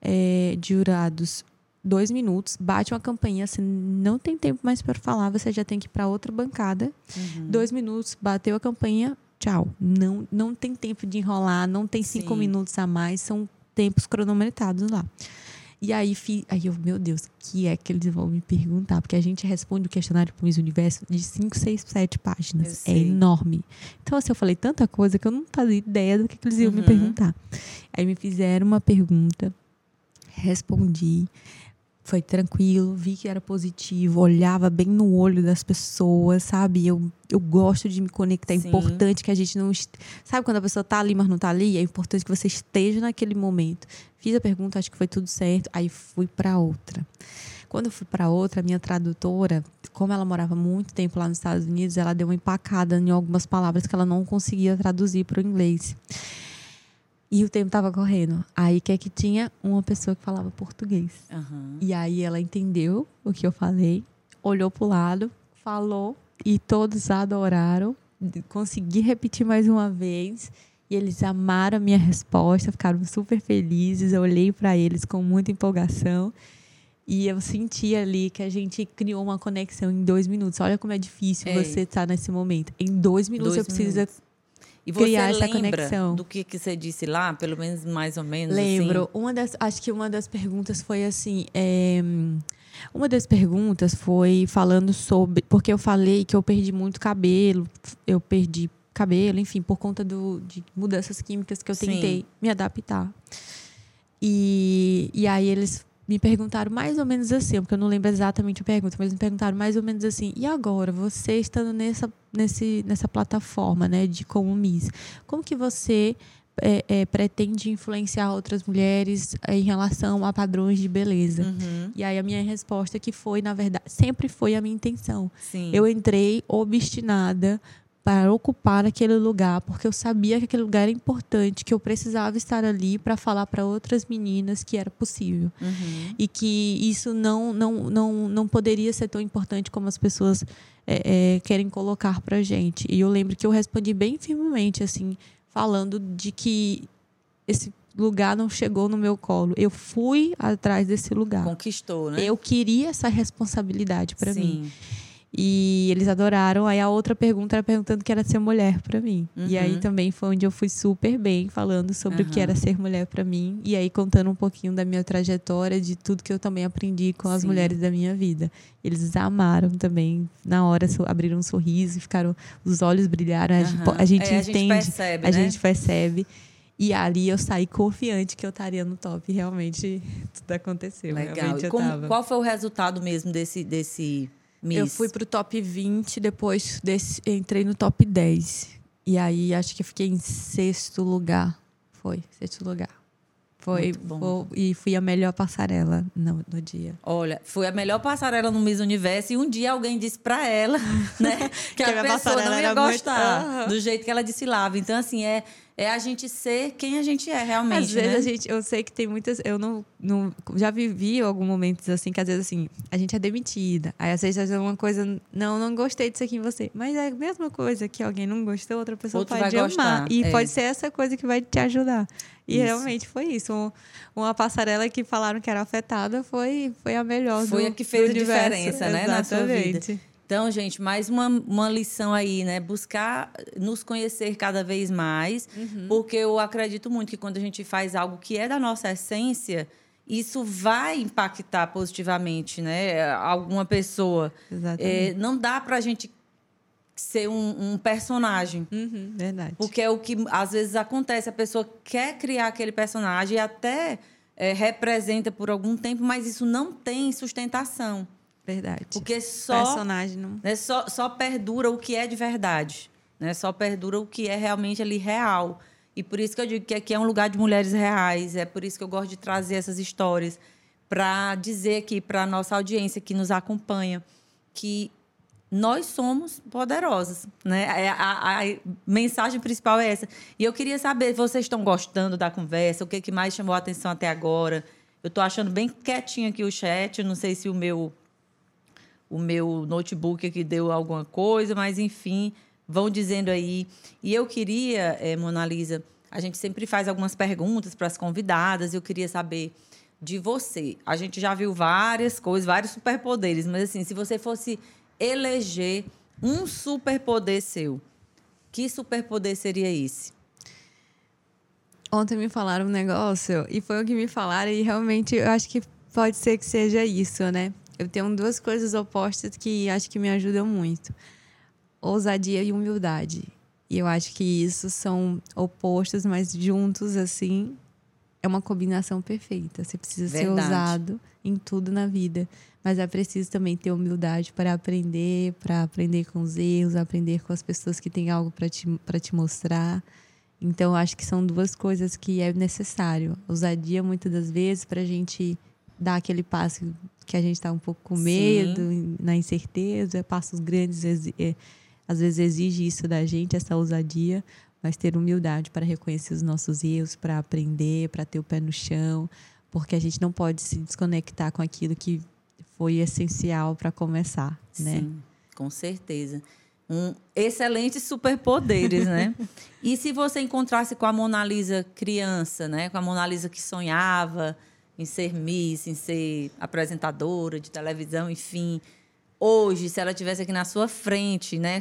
é, de jurados, dois minutos, bate uma campainha, você não tem tempo mais para falar, você já tem que ir para outra bancada. Uhum. Dois minutos, bateu a campainha, tchau. Não, não tem tempo de enrolar, não tem cinco Sim. minutos a mais, são tempos cronometrados lá. E aí, fi- aí eu, meu Deus, o que é que eles vão me perguntar? Porque a gente responde o questionário para o Miss Universo de 5, 6, 7 Eu páginas. É enorme. Então, assim, eu falei tanta coisa que eu não fazia ideia do que, que eles iam me Uhum. perguntar. Aí me fizeram uma pergunta, respondi. Foi tranquilo, vi que era positivo, olhava bem no olho das pessoas, sabe? Eu, eu gosto de me conectar. É Sim. importante que a gente não. Sabe quando a pessoa tá ali, mas não tá ali? É importante que você esteja naquele momento. Fiz a pergunta, acho que foi tudo certo. Aí fui para outra. Quando eu fui para outra, a minha tradutora, como ela morava muito tempo lá nos Estados Unidos, ela deu uma empacada em algumas palavras que ela não conseguia traduzir para o inglês. E o tempo estava correndo. Aí que é que tinha? Uma pessoa que falava português. Aham. E aí ela entendeu o que eu falei, olhou pro lado, falou e todos adoraram. Consegui repetir mais uma vez e eles amaram a minha resposta, ficaram super felizes. Eu olhei para eles com muita empolgação e eu senti ali que a gente criou uma conexão em dois minutos. Olha como é difícil É. você estar nesse momento. Em dois minutos Dois você precisa minutos. E você criar essa conexão. do que, que você disse lá? Pelo menos, mais ou menos, Lembro. assim? Uma das, acho que uma das perguntas foi assim. é, uma das perguntas foi falando sobre. Porque eu falei que eu perdi muito cabelo, eu perdi cabelo, enfim, por conta do, de mudanças químicas que eu Sim. tentei me adaptar. E, e aí eles me perguntaram mais ou menos assim, porque eu não lembro exatamente a pergunta, mas me perguntaram mais ou menos assim: e agora, você estando nessa, nesse, nessa plataforma né, de como Miss, como que você é, é, pretende influenciar outras mulheres é, em relação a padrões de beleza? Uhum. E aí a minha resposta que foi, na verdade, sempre foi a minha intenção. Sim. Eu entrei obstinada para ocupar aquele lugar, porque eu sabia que aquele lugar era importante, que eu precisava estar ali para falar para outras meninas que era possível. Uhum. E que isso não, não, não, não poderia ser tão importante como as pessoas é, é, querem colocar para gente. E eu lembro que eu respondi bem firmemente, assim, falando de que esse lugar não chegou no meu colo. Eu fui atrás desse lugar. Conquistou, né? Eu queria essa responsabilidade para mim. E eles adoraram. Aí a outra pergunta era perguntando o que era ser mulher para mim. E aí Uhum. também foi onde eu fui super bem falando sobre o que era ser mulher para mim. E aí contando um pouquinho da minha trajetória, de tudo que eu também aprendi com as Sim. mulheres da minha vida. Eles amaram também. Na hora abriram um sorriso e ficaram. Os olhgente brilharam. A, gente, a gente É, a gente entende. percebe, a né? gente percebe. E ali eu saí confiante que eu estaria no top. Realmente tudo aconteceu. Legal. Realmente como- qual foi o resultado mesmo desse, desse Miss? Eu fui pro top 20, depois desse, entrei no top 10. E aí acho que eu fiquei em sexto lugar. Foi, sexto lugar. Foi, Muito bom. foi- e fui a melhor passarela no, no dia. Olha, foi a melhor passarela no Miss Universo e um dia alguém disse pra ela, né, que, Que a pessoa passarela não ia muito- gostar Aham. do jeito que ela desfilava. Então, assim, é, é a gente ser quem a gente é realmente, Às vezes né? a gente, eu sei que tem muitas, eu não, não já vivi alguns momentos assim que às vezes assim, a gente é demitida. Aí às vezes uma coisa, não, não gostei disso aqui em você, mas é a mesma coisa que alguém não gostou, outra pessoa Outro pode amar e é. pode ser essa coisa que vai te ajudar. E Isso. realmente foi isso. Um- uma passarela que falaram que era afetada foi foi a melhor Foi do- a que fez a diferença, né, na sua vida. Então, gente, mais uma, uma lição aí, né? Buscar nos conhecer cada vez mais, Uhum. porque eu acredito muito que quando a gente faz algo que é da nossa essência, isso vai impactar positivamente, né? Alguma pessoa. Exatamente. É, não dá pra gente ser um, um personagem. Uhum, verdade. Porque é o que às vezes acontece, a pessoa quer criar aquele personagem e até é, representa por algum tempo, mas isso não tem sustentação. Verdade. Porque só, personagem não né, só, só perdura o que é de verdade. Né? Só perdura o que é realmente ali real. E por isso que eu digo que aqui é um lugar de mulheres reais. É por isso que eu gosto de trazer essas histórias para dizer aqui para a nossa audiência que nos acompanha que nós somos poderosas, né? É, A, a mensagem principal é essa. E eu queria saber, vocês estão gostando da conversa? O que, que mais chamou a atenção até agora? Eu estou achando bem quietinho aqui o chat. Não sei se o meu o meu notebook aqui deu alguma coisa, mas enfim, vão dizendo aí. E eu queria, eh, Mona Lisa, a gente sempre faz algumas perguntas para as convidadas, eu queria saber de você. A gente já viu várias coisas, vários superpoderes, mas assim, se você fosse eleger um superpoder seu, que superpoder seria esse? Ontem me falaram um negócio e foi o que me falaram e realmente eu acho que pode ser que seja isso, né? Eu tenho duas coisas opostas que acho que me ajudam muito. Ousadia e humildade. E eu acho que isso são opostos, mas juntos assim é uma combinação perfeita. Você precisa ser Verdade. ousado em tudo na vida, mas é preciso também ter humildade para aprender, para aprender com os erros, aprender com as pessoas que têm algo para te, para te mostrar. Então, eu acho que são duas coisas que é necessário. Ousadia, muitas das vezes, para a gente dar aquele passo que a gente está um pouco com Sim. medo, na incerteza. Passos grandes, é, às vezes, exige isso da gente, essa ousadia. Mas ter humildade para reconhecer os nossos erros, para aprender, para ter o pé no chão. Porque a gente não pode se desconectar com aquilo que foi essencial para começar, né? Sim, com certeza. Um excelentes superpoderes, né? e se você encontrasse com a Mona Lisa criança, né? Com a Mona Lisa que sonhava em ser Miss, em ser apresentadora de televisão, enfim. Hoje, se ela estivesse aqui na sua frente, né?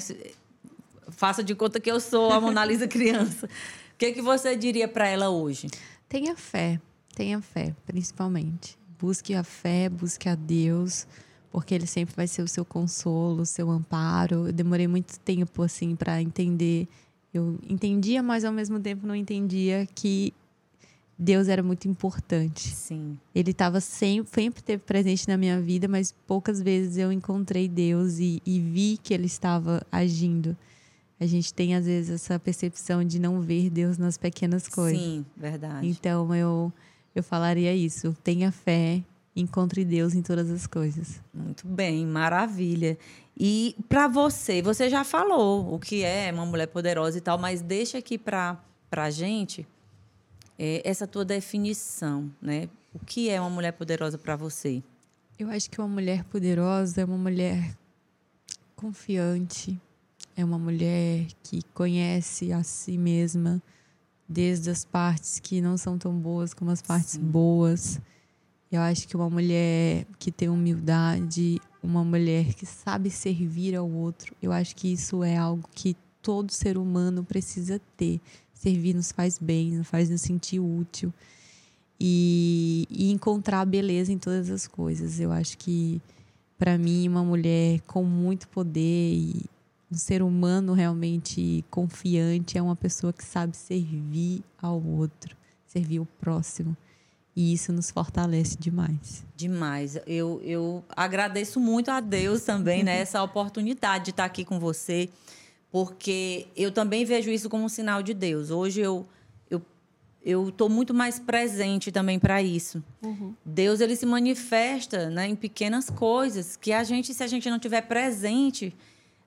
Faça de conta que eu sou a Mona Lisa criança. O que, que você diria para ela hoje? Tenha fé, tenha fé, principalmente. Busque a fé, busque a Deus, porque Ele sempre vai ser o seu consolo, o seu amparo. Eu demorei muito tempo assim para entender. Eu entendia, mas ao mesmo tempo não entendia que Deus era muito importante. Sim. Ele estava sempre, sempre teve presente na minha vida, mas poucas vezes eu encontrei Deus e, e vi que Ele estava agindo. A gente tem às vezes essa percepção de não ver Deus nas pequenas coisas. Sim, verdade. Então eu, eu falaria isso. Tenha fé, encontre Deus em todas as coisas. Muito bem, maravilha. E para você, você já falou o que é uma mulher poderosa e tal, mas deixa aqui para a gente é, essa tua definição, né? O que é uma mulher poderosa para você? Eu acho que uma mulher poderosa é uma mulher confiante, é uma mulher que conhece a si mesma, desde as partes que não são tão boas como as partes boas. Eu acho que uma mulher que tem humildade, uma mulher que sabe servir ao outro, eu acho que isso é algo que todo ser humano precisa ter. Servir nos faz bem, nos faz nos sentir útil e, e encontrar beleza em todas as coisas. Eu acho que, para mim, uma mulher com muito poder e um ser humano realmente confiante é uma pessoa que sabe servir ao outro, servir o próximo. E isso nos fortalece demais. Demais. Eu, eu agradeço muito a Deus também, né? Essa oportunidade de estar aqui com você, porque eu também vejo isso como um sinal de Deus. Hoje eu, eu estou muito mais presente também para isso. Uhum. Deus ele se manifesta né, em pequenas coisas que a gente, se a gente não tiver presente,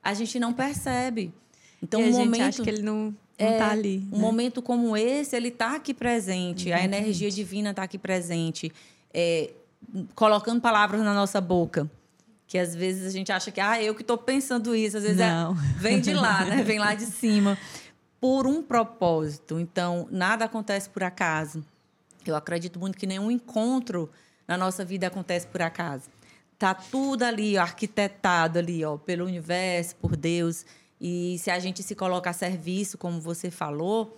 a gente não percebe. Então, e a um gente momento acha que ele não, não é, tá ali. Um né? momento como esse, ele está aqui presente. A Exatamente. energia divina está aqui presente. É, colocando palavras na nossa boca. Que às vezes a gente acha que, ah, eu que estou pensando isso. Às vezes é- vem de lá, né? Vem lá de cima. Por um propósito. Então, nada acontece por acaso. Eu acredito muito que nenhum encontro na nossa vida acontece por acaso. Tá tudo ali, ó, arquitetado ali, ó, pelo universo, por Deus. E se a gente se coloca a serviço, como você falou,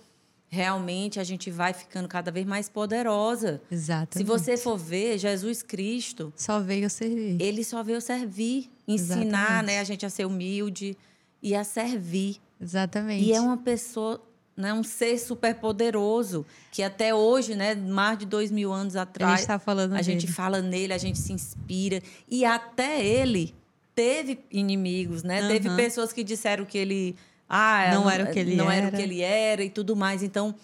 realmente a gente vai ficando cada vez mais poderosa. Exatamente. Se você for ver, Jesus Cristo, Só veio servir. ele só veio servir, ensinar Exatamente. né, a gente a ser humilde e a servir. Exatamente. E é uma pessoa, né, um ser super poderoso, que até hoje, né, mais de dois mil anos A atrás, gente tá falando a gente dele. fala nele, a gente se inspira. E até ele teve inimigos, né? Teve Aham. pessoas que disseram que ele ah, Não era o que ele não era o era. que ele era e tudo mais. Então,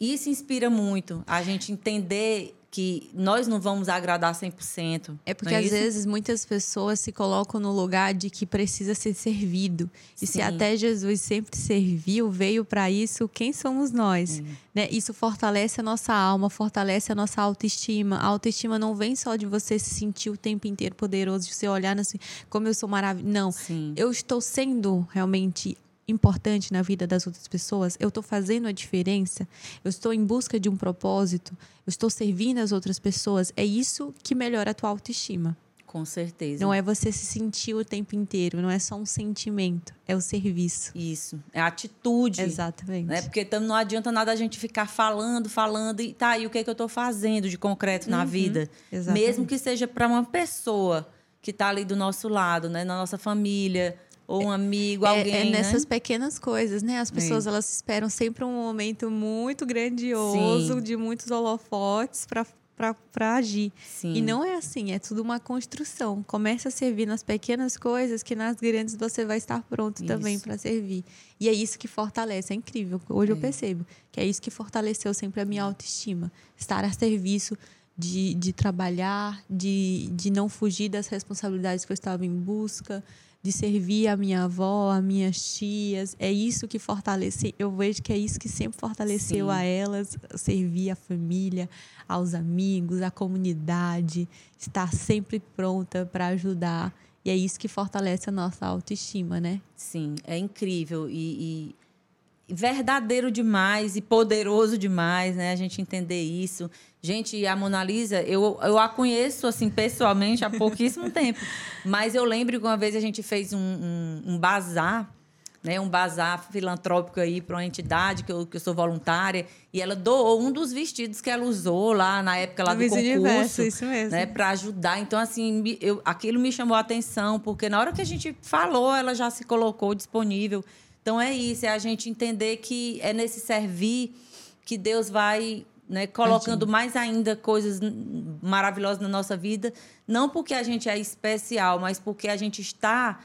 isso inspira muito a gente entender que nós não vamos agradar 100%. É porque não às isso? vezes muitas pessoas se colocam no lugar de que precisa ser servido. E se Sim. até Jesus sempre serviu, veio para isso, quem somos nós? Né? Isso fortalece a nossa alma, fortalece a nossa autoestima. A autoestima não vem só de você se sentir o tempo inteiro poderoso, de você olhar assim, como eu sou maravilhoso. Não. Sim. Eu estou sendo realmente importante na vida das outras pessoas, eu estou fazendo a diferença, eu estou em busca de um propósito, eu estou servindo as outras pessoas. É isso que melhora a tua autoestima. Com certeza. Não é você se sentir o tempo inteiro, não é só um sentimento, é o serviço. Isso. É a atitude. Exatamente. Né? Porque não adianta nada a gente ficar falando, falando e tá, e o que, é que eu estou fazendo de concreto na vida? Uhum. exatamente. Mesmo que seja para uma pessoa que está ali do nosso lado, né? Na nossa família, ou um amigo, É- alguém. é, nessas né? pequenas coisas, né? As pessoas elas esperam sempre um momento muito grandioso, Sim. de muitos holofotes para agir. Sim. E não é assim, é tudo uma construção. Comece a servir nas pequenas coisas, que nas grandes você vai estar pronto também Isso. para servir. E é isso que fortalece, é incrível. Hoje eu percebo que é isso que fortaleceu sempre a minha autoestima. Estar a serviço de, de trabalhar, de, de não fugir das responsabilidades que eu estava em busca, de servir a minha avó, as minhas tias. É isso que fortalece. Eu vejo que é isso que sempre fortaleceu Sim. a elas, servir a família, aos amigos, à comunidade, estar sempre pronta para ajudar. E é isso que fortalece a nossa autoestima, né? Sim, é incrível e, e verdadeiro demais e poderoso demais, né? A gente entender isso. Gente, a Mona Lisa, eu, eu a conheço, assim, pessoalmente há pouquíssimo tempo. Mas eu lembro que uma vez a gente fez um, um, um bazar, né? Um bazar filantrópico aí para uma entidade que eu, que eu sou voluntária. E ela doou um dos vestidos que ela usou lá na época lá do concurso. Universo, isso mesmo. Né, para ajudar. Então, assim, eu, aquilo me chamou a atenção, porque na hora que a gente falou, ela já se colocou disponível. Então, é isso, é a gente entender que é nesse servir que Deus vai né, colocando mais ainda coisas maravilhosas na nossa vida, não porque a gente é especial, mas porque a gente está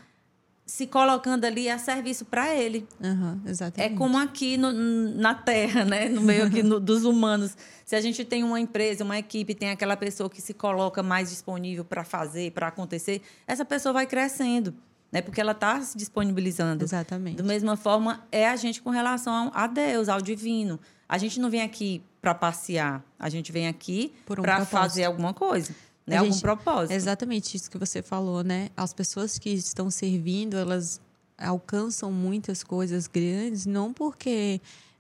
se colocando ali a serviço para Ele. Aham, É como aqui no- na Terra, né? No meio aqui no- dos humanos. Se a gente tem uma empresa, uma equipe, tem aquela pessoa que se coloca mais disponível para fazer, para acontecer, essa pessoa vai crescendo, né? Porque ela está se disponibilizando. Exatamente. Da mesma forma, é a gente com relação a Deus, ao divino. A gente não vem aqui para passear, a gente vem aqui um para fazer alguma coisa, né? A Algum gente- propósito. Exatamente isso que você falou, né? As pessoas que estão servindo, elas alcançam muitas coisas grandes, não porque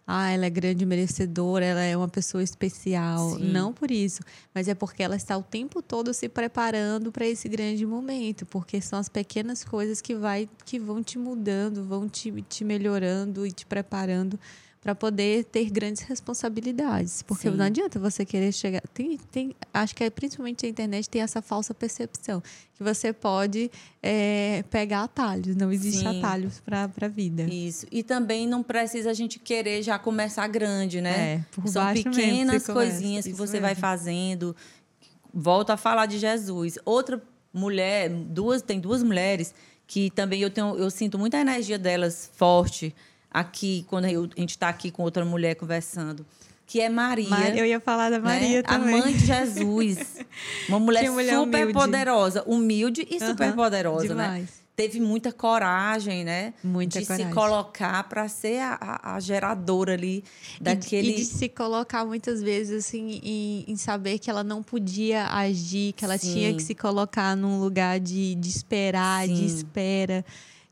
ah, ela é grande merecedora, ela é uma pessoa especial, Sim. não por isso, mas é porque ela está o tempo todo se preparando para esse grande momento, porque são as pequenas coisas que vai que vão te mudando, vão te, te melhorando e te preparando para poder ter grandes responsabilidades. Porque Sim. não adianta você querer chegar. Tem, tem, acho que é, principalmente a internet tem essa falsa percepção que você pode é, pegar atalhos. Não existe Sim. atalhos para a vida. Isso. E também não precisa a gente querer já começar grande, né? É, São pequenas começa, coisinhas que você vai mesmo. fazendo. Volto a falar de Jesus. Outra mulher, duas, tem duas mulheres que também eu tenho, eu sinto muita energia delas forte aqui quando eu- a gente está aqui com outra mulher conversando. que é Maria. Ma- Eu ia falar da né? Maria A também. mãe de Jesus. Uma mulher, mulher super humilde. poderosa, humilde e Aham, super poderosa, né? demais. Teve muita coragem, né? Muita de coragem. se colocar para ser a, a- a geradora ali daquele. E, de se colocar muitas vezes assim em, em saber que ela não podia agir, que ela Sim. tinha que se colocar num lugar de, de esperar, de Sim. espera,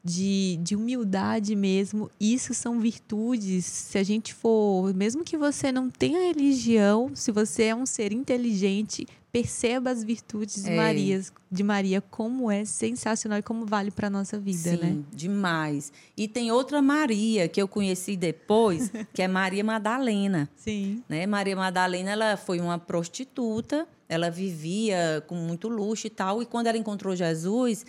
de, de humildade mesmo. Isso são virtudes. Se a gente for, mesmo que você não tenha religião, se você é um ser inteligente, perceba as virtudes de É. Maria, de Maria como é sensacional e como vale para nossa vida, Sim, né? demais. E tem outra Maria que eu conheci depois, que é Maria Madalena. Sim. né? Maria Madalena, ela foi uma prostituta, ela vivia com muito luxo e tal, e quando ela encontrou Jesus,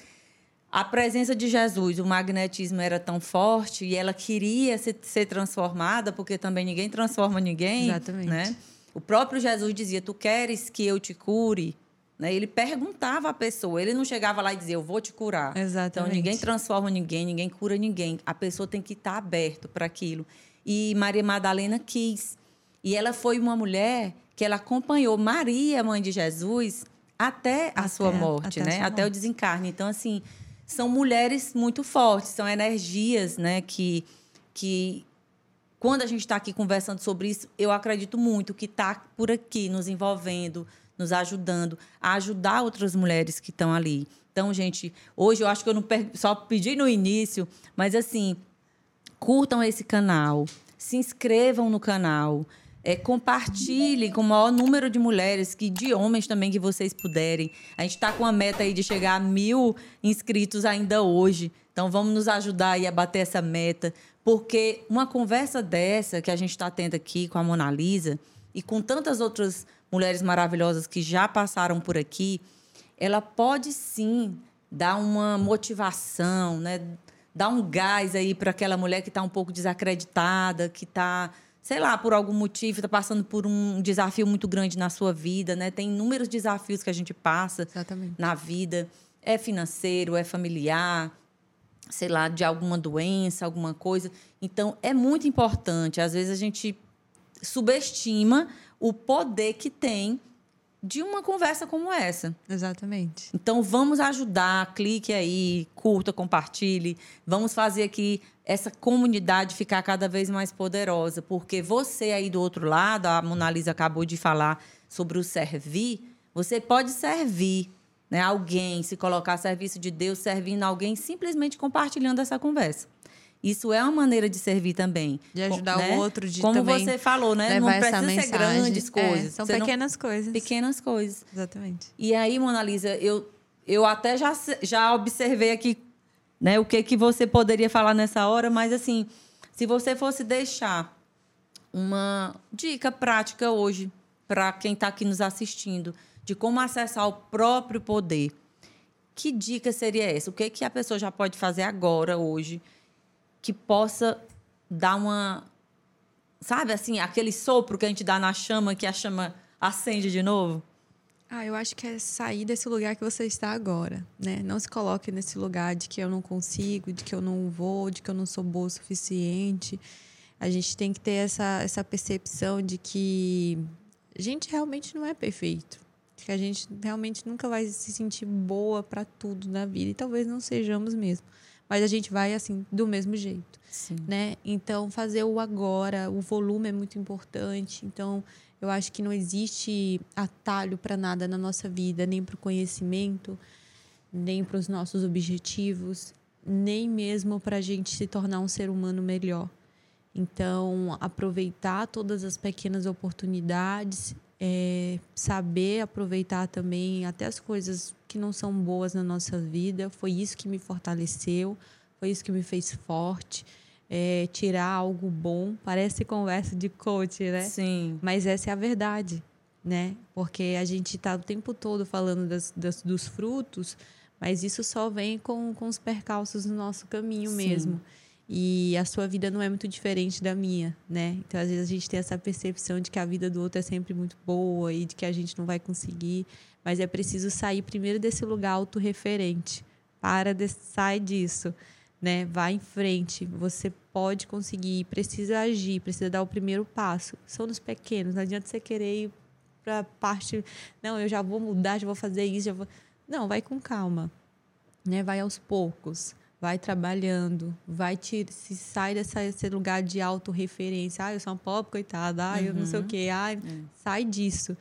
a presença de Jesus, o magnetismo era tão forte e ela queria ser, ser transformada, porque também ninguém transforma ninguém, Exatamente. né? O próprio Jesus dizia: "Tu queres que eu te cure?" Né? Ele perguntava à pessoa, ele não chegava lá e dizia: "Eu vou te curar". Exatamente. Então ninguém transforma ninguém, ninguém cura ninguém. A pessoa tem que estar aberto para aquilo. E Maria Madalena quis. E ela foi uma mulher que ela acompanhou Maria, mãe de Jesus, até a Até- sua morte, até a né? sua Até o morte. desencarne. Então assim, são mulheres muito fortes, são energias, né, que que quando a gente está aqui conversando sobre isso, eu acredito muito que está por aqui nos envolvendo, nos ajudando a ajudar outras mulheres que estão ali. Então, gente, hoje eu acho que eu não per- só pedi no início, mas assim, curtam esse canal, se inscrevam no canal, é, compartilhem com o maior número de mulheres, que de homens também que vocês puderem. A gente está com a meta aí de chegar a mil inscritos ainda hoje. Então vamos nos ajudar aí a bater essa meta, porque uma conversa dessa que a gente está tendo aqui com a Mona Lisa e com tantas outras mulheres maravilhosas que já passaram por aqui, ela pode sim dar uma motivação, né? Dar um gás aí para aquela mulher que está um pouco desacreditada, que está, sei lá, por algum motivo, está passando por um desafio muito grande na sua vida, né? Tem inúmeros desafios que a gente passa Exatamente. na vida. É financeiro, é familiar, sei lá, de alguma doença, alguma coisa. Então, é muito importante. Às vezes a gente subestima o poder que tem de uma conversa como essa. Exatamente. Então vamos ajudar, clique aí, curta, compartilhe. Vamos fazer aqui essa comunidade ficar cada vez mais poderosa, porque você aí do outro lado, a Mona Lisa acabou de falar sobre o servir, você pode servir né, alguém, se colocar a serviço de Deus, servindo alguém, simplesmente compartilhando essa conversa. Isso é uma maneira de servir também. De ajudar né? o outro, de Como você falou, né? Não precisa ser mensagem. grandes É, coisas. são Você não- pequenas coisas. Pequenas coisas. Exatamente. E aí, Mona Lisa, eu, eu até já, já observei aqui né, o que, que você poderia falar nessa hora, mas assim, se você fosse deixar uma dica prática hoje para quem está aqui nos assistindo de como acessar o próprio poder, que dica seria essa? O que, que a pessoa já pode fazer agora, hoje, que possa dar uma. Sabe assim, aquele sopro que a gente dá na chama, que a chama acende de novo? Ah, eu acho que é sair desse lugar que você está agora, né? Não se coloque nesse lugar de que eu não consigo, de que eu não vou, de que eu não sou boa o suficiente. A gente tem que ter essa, essa percepção de que a gente realmente não é perfeito. Que a gente realmente nunca vai se sentir boa para tudo na vida. E talvez não sejamos mesmo. Mas a gente vai, assim, do mesmo jeito Sim. né? Então, fazer o agora, o volume é muito importante. Então, eu acho que não existe atalho para nada na nossa vida, nem para o conhecimento, nem para os nossos objetivos, nem mesmo para a gente se tornar um ser humano melhor. Então, aproveitar todas as pequenas oportunidades, é, saber aproveitar também até as coisas que não são boas na nossa vida. Foi isso que me fortaleceu, foi isso que me fez forte. É, tirar algo bom, parece conversa de coach, né? Sim. Mas essa é a verdade, né? Porque a gente está o tempo todo falando das, das- dos frutos, mas isso só vem com, com os percalços no nosso caminho Sim. mesmo. E a sua vida não é muito diferente da minha, né? Então, às vezes, a gente tem essa percepção de que a vida do outro é sempre muito boa e de que a gente não vai conseguir. Mas é preciso sair primeiro desse lugar autorreferente. Para, de, sai disso. né? Vai em frente, você pode conseguir, precisa agir, precisa dar o primeiro passo. São nos pequenos, não adianta você querer ir para parte, não, eu já vou mudar, já vou fazer isso, já vou. Não, vai com calma, né? Vai aos poucos, vai trabalhando, vai te, se sai dessa, desse lugar de autorreferência. Ah, eu sou uma pobre coitada, ah, eu não sei o quê, ah, sai disso.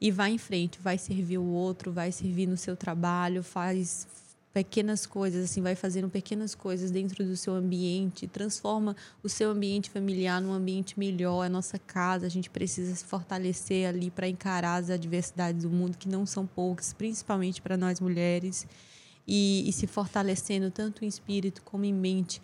E vai em frente, vai servir o outro, vai servir no seu trabalho, faz pequenas coisas, assim, vai fazendo pequenas coisas dentro do seu ambiente, transforma o seu ambiente familiar num ambiente melhor, a nossa casa, a gente precisa se fortalecer ali para encarar as adversidades do mundo, que não são poucas, principalmente para nós mulheres, e, e se fortalecendo tanto em espírito como em mente,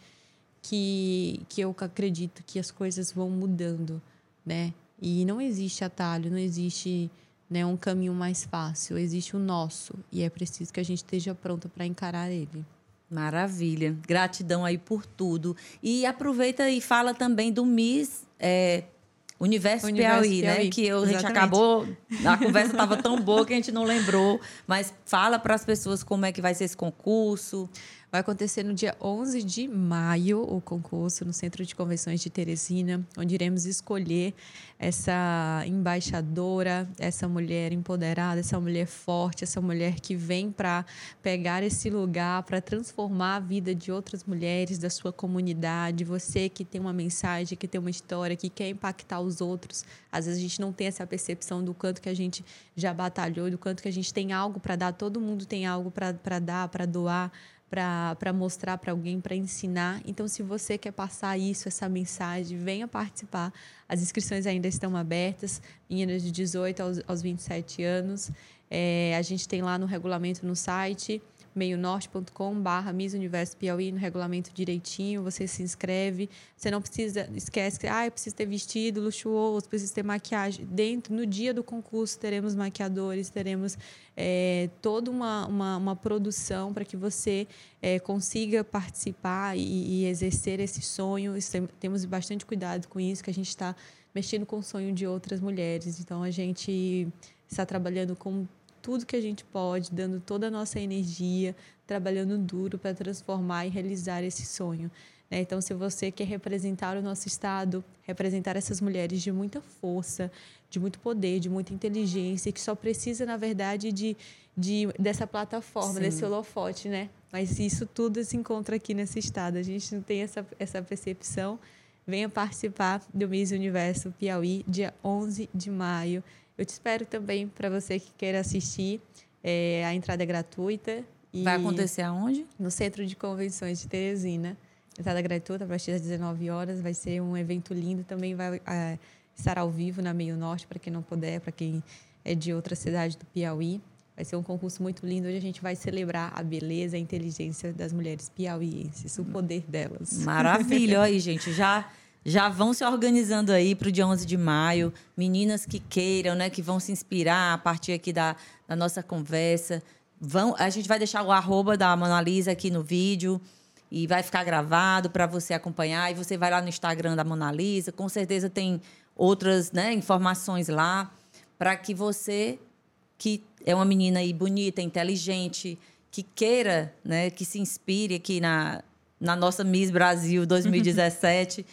que, que eu acredito que as coisas vão mudando, né? E não existe atalho, não existe né, um caminho mais fácil, existe o nosso e é preciso que a gente esteja pronta para encarar ele. Maravilha. Gratidão aí por tudo. E aproveita e fala também do Miss é, Universo, Universo Piauí, né? Piauí, Que eu- a gente acabou. A conversa estava tão boa que a gente não lembrou. Mas fala para as pessoas como é que vai ser esse concurso. Vai acontecer no dia 11 de maio o concurso no Centro de Convenções de Teresina, onde iremos escolher essa embaixadora, essa mulher empoderada, essa mulher forte, essa mulher que vem para pegar esse lugar, para transformar a vida de outras mulheres da sua comunidade. Você que tem uma mensagem, que tem uma história, que quer impactar os outros. Às vezes a gente não tem essa percepção do quanto que a gente já batalhou, do quanto que a gente tem algo para dar. Todo mundo tem algo para dar, para doar para mostrar para alguém, para ensinar. Então, se você quer passar isso, essa mensagem, venha participar. As inscrições ainda estão abertas, meninas de 18 aos, aos 27 anos. É, a gente tem lá no regulamento no site meionorte.com barra Miss Universo Piauí no regulamento direitinho, você se inscreve, você não precisa, esquece que, ah, eu preciso ter vestido luxuoso, preciso ter maquiagem. Dentro, no dia do concurso, teremos maquiadores, teremos é, toda uma, uma, uma produção para que você é, consiga participar e, e exercer esse sonho. Temos bastante cuidado com isso, que a gente está mexendo com o sonho de outras mulheres. Então, a gente está trabalhando com tudo que a gente pode, dando toda a nossa energia, trabalhando duro para transformar e realizar esse sonho. né? Então, se você quer representar o nosso Estado, representar essas mulheres de muita força, de muito poder, de muita inteligência, que só precisa, na verdade, de, de dessa plataforma, Sim. desse holofote, né? Mas isso tudo se encontra aqui nesse Estado. A gente não tem essa, essa percepção. Venha participar do Miss Universo Piauí, dia 11 de maio. Eu te espero também para você que queira assistir. É, a entrada é gratuita. Vai acontecer aonde? no Centro de Convenções de Teresina. Entrada gratuita a partir das 19 horas. Vai ser um evento lindo. Também vai é, estar ao vivo na Meio Norte, para quem não puder, para quem é de outra cidade do Piauí. Vai ser um concurso muito lindo. Hoje a gente vai celebrar a beleza e a inteligência das mulheres piauienses, o poder delas. Maravilha, aí, gente. Já, já vão se organizando aí para o dia 11 de maio. Meninas que queiram, né? Que vão se inspirar a partir aqui da, da nossa conversa. Vão, a gente vai deixar o arroba da Mona Lisa aqui no vídeo e vai ficar gravado para você acompanhar. E você vai lá no Instagram da Mona Lisa. Com certeza tem outras né, informações lá para que você que é uma menina aí bonita, inteligente, que queira, né, que se inspire aqui na, na nossa Miss Brasil 2017,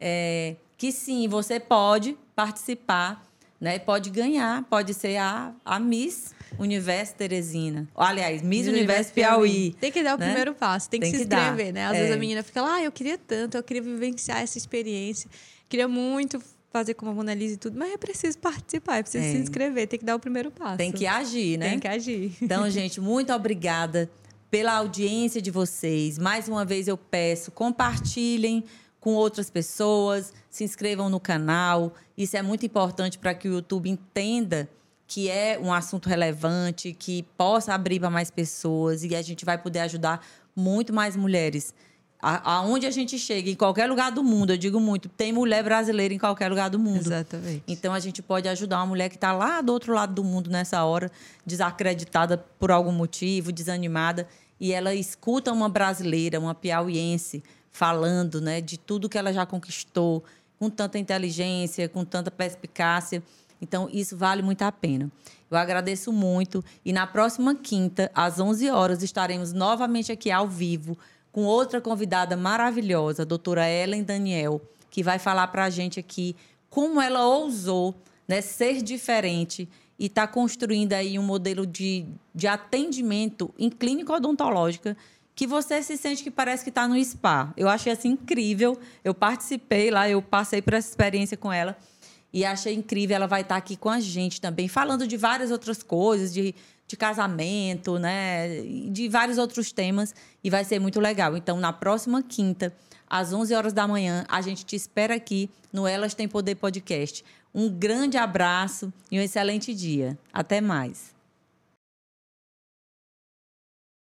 é, que sim, você pode participar, né, pode ganhar, pode ser a, a Miss Universo Teresina. Aliás, Miss, Universo Piauí. Tem que dar o né? primeiro passo, tem que Tem se que dar. inscrever, né? Às É. vezes a menina fica lá, ah, eu queria tanto, eu queria vivenciar essa experiência, queria muito fazer como a Mona Lisa e tudo, mas é preciso participar, é preciso É. se inscrever, tem que dar o primeiro passo. Tem que agir, né? Tem que agir. Então, gente, muito obrigada pela audiência de vocês. Mais uma vez eu peço, compartilhem com outras pessoas, se inscrevam no canal. Isso é muito importante para que o YouTube entenda que é um assunto relevante, que possa abrir para mais pessoas e a gente vai poder ajudar muito mais mulheres. A- Aonde a gente chega, em qualquer lugar do mundo, eu digo muito, tem mulher brasileira em qualquer lugar do mundo. Exatamente. Então a gente pode ajudar uma mulher que está lá do outro lado do mundo nessa hora, desacreditada por algum motivo, desanimada, e ela escuta uma brasileira, uma piauiense, falando né, de tudo que ela já conquistou, com tanta inteligência, com tanta perspicácia. Então isso vale muito a pena. Eu agradeço muito e na próxima quinta, às 11 horas, estaremos novamente aqui ao vivo com outra convidada maravilhosa, a doutora Ellen Daniel, que vai falar para a gente aqui como ela ousou né, ser diferente e está construindo aí um modelo de, de atendimento em clínica odontológica que você se sente que parece que está no spa. Eu achei assim incrível. Eu participei lá, eu passei por essa experiência com ela e achei incrível. Ela vai estar tá aqui com a gente também, falando de várias outras coisas, de, de casamento, né, de vários outros temas e vai ser muito legal. Então, na próxima quinta, às 11 horas da manhã, a gente te espera aqui no Elas Tem Poder Podcast. Um grande abraço e um excelente dia. Até mais.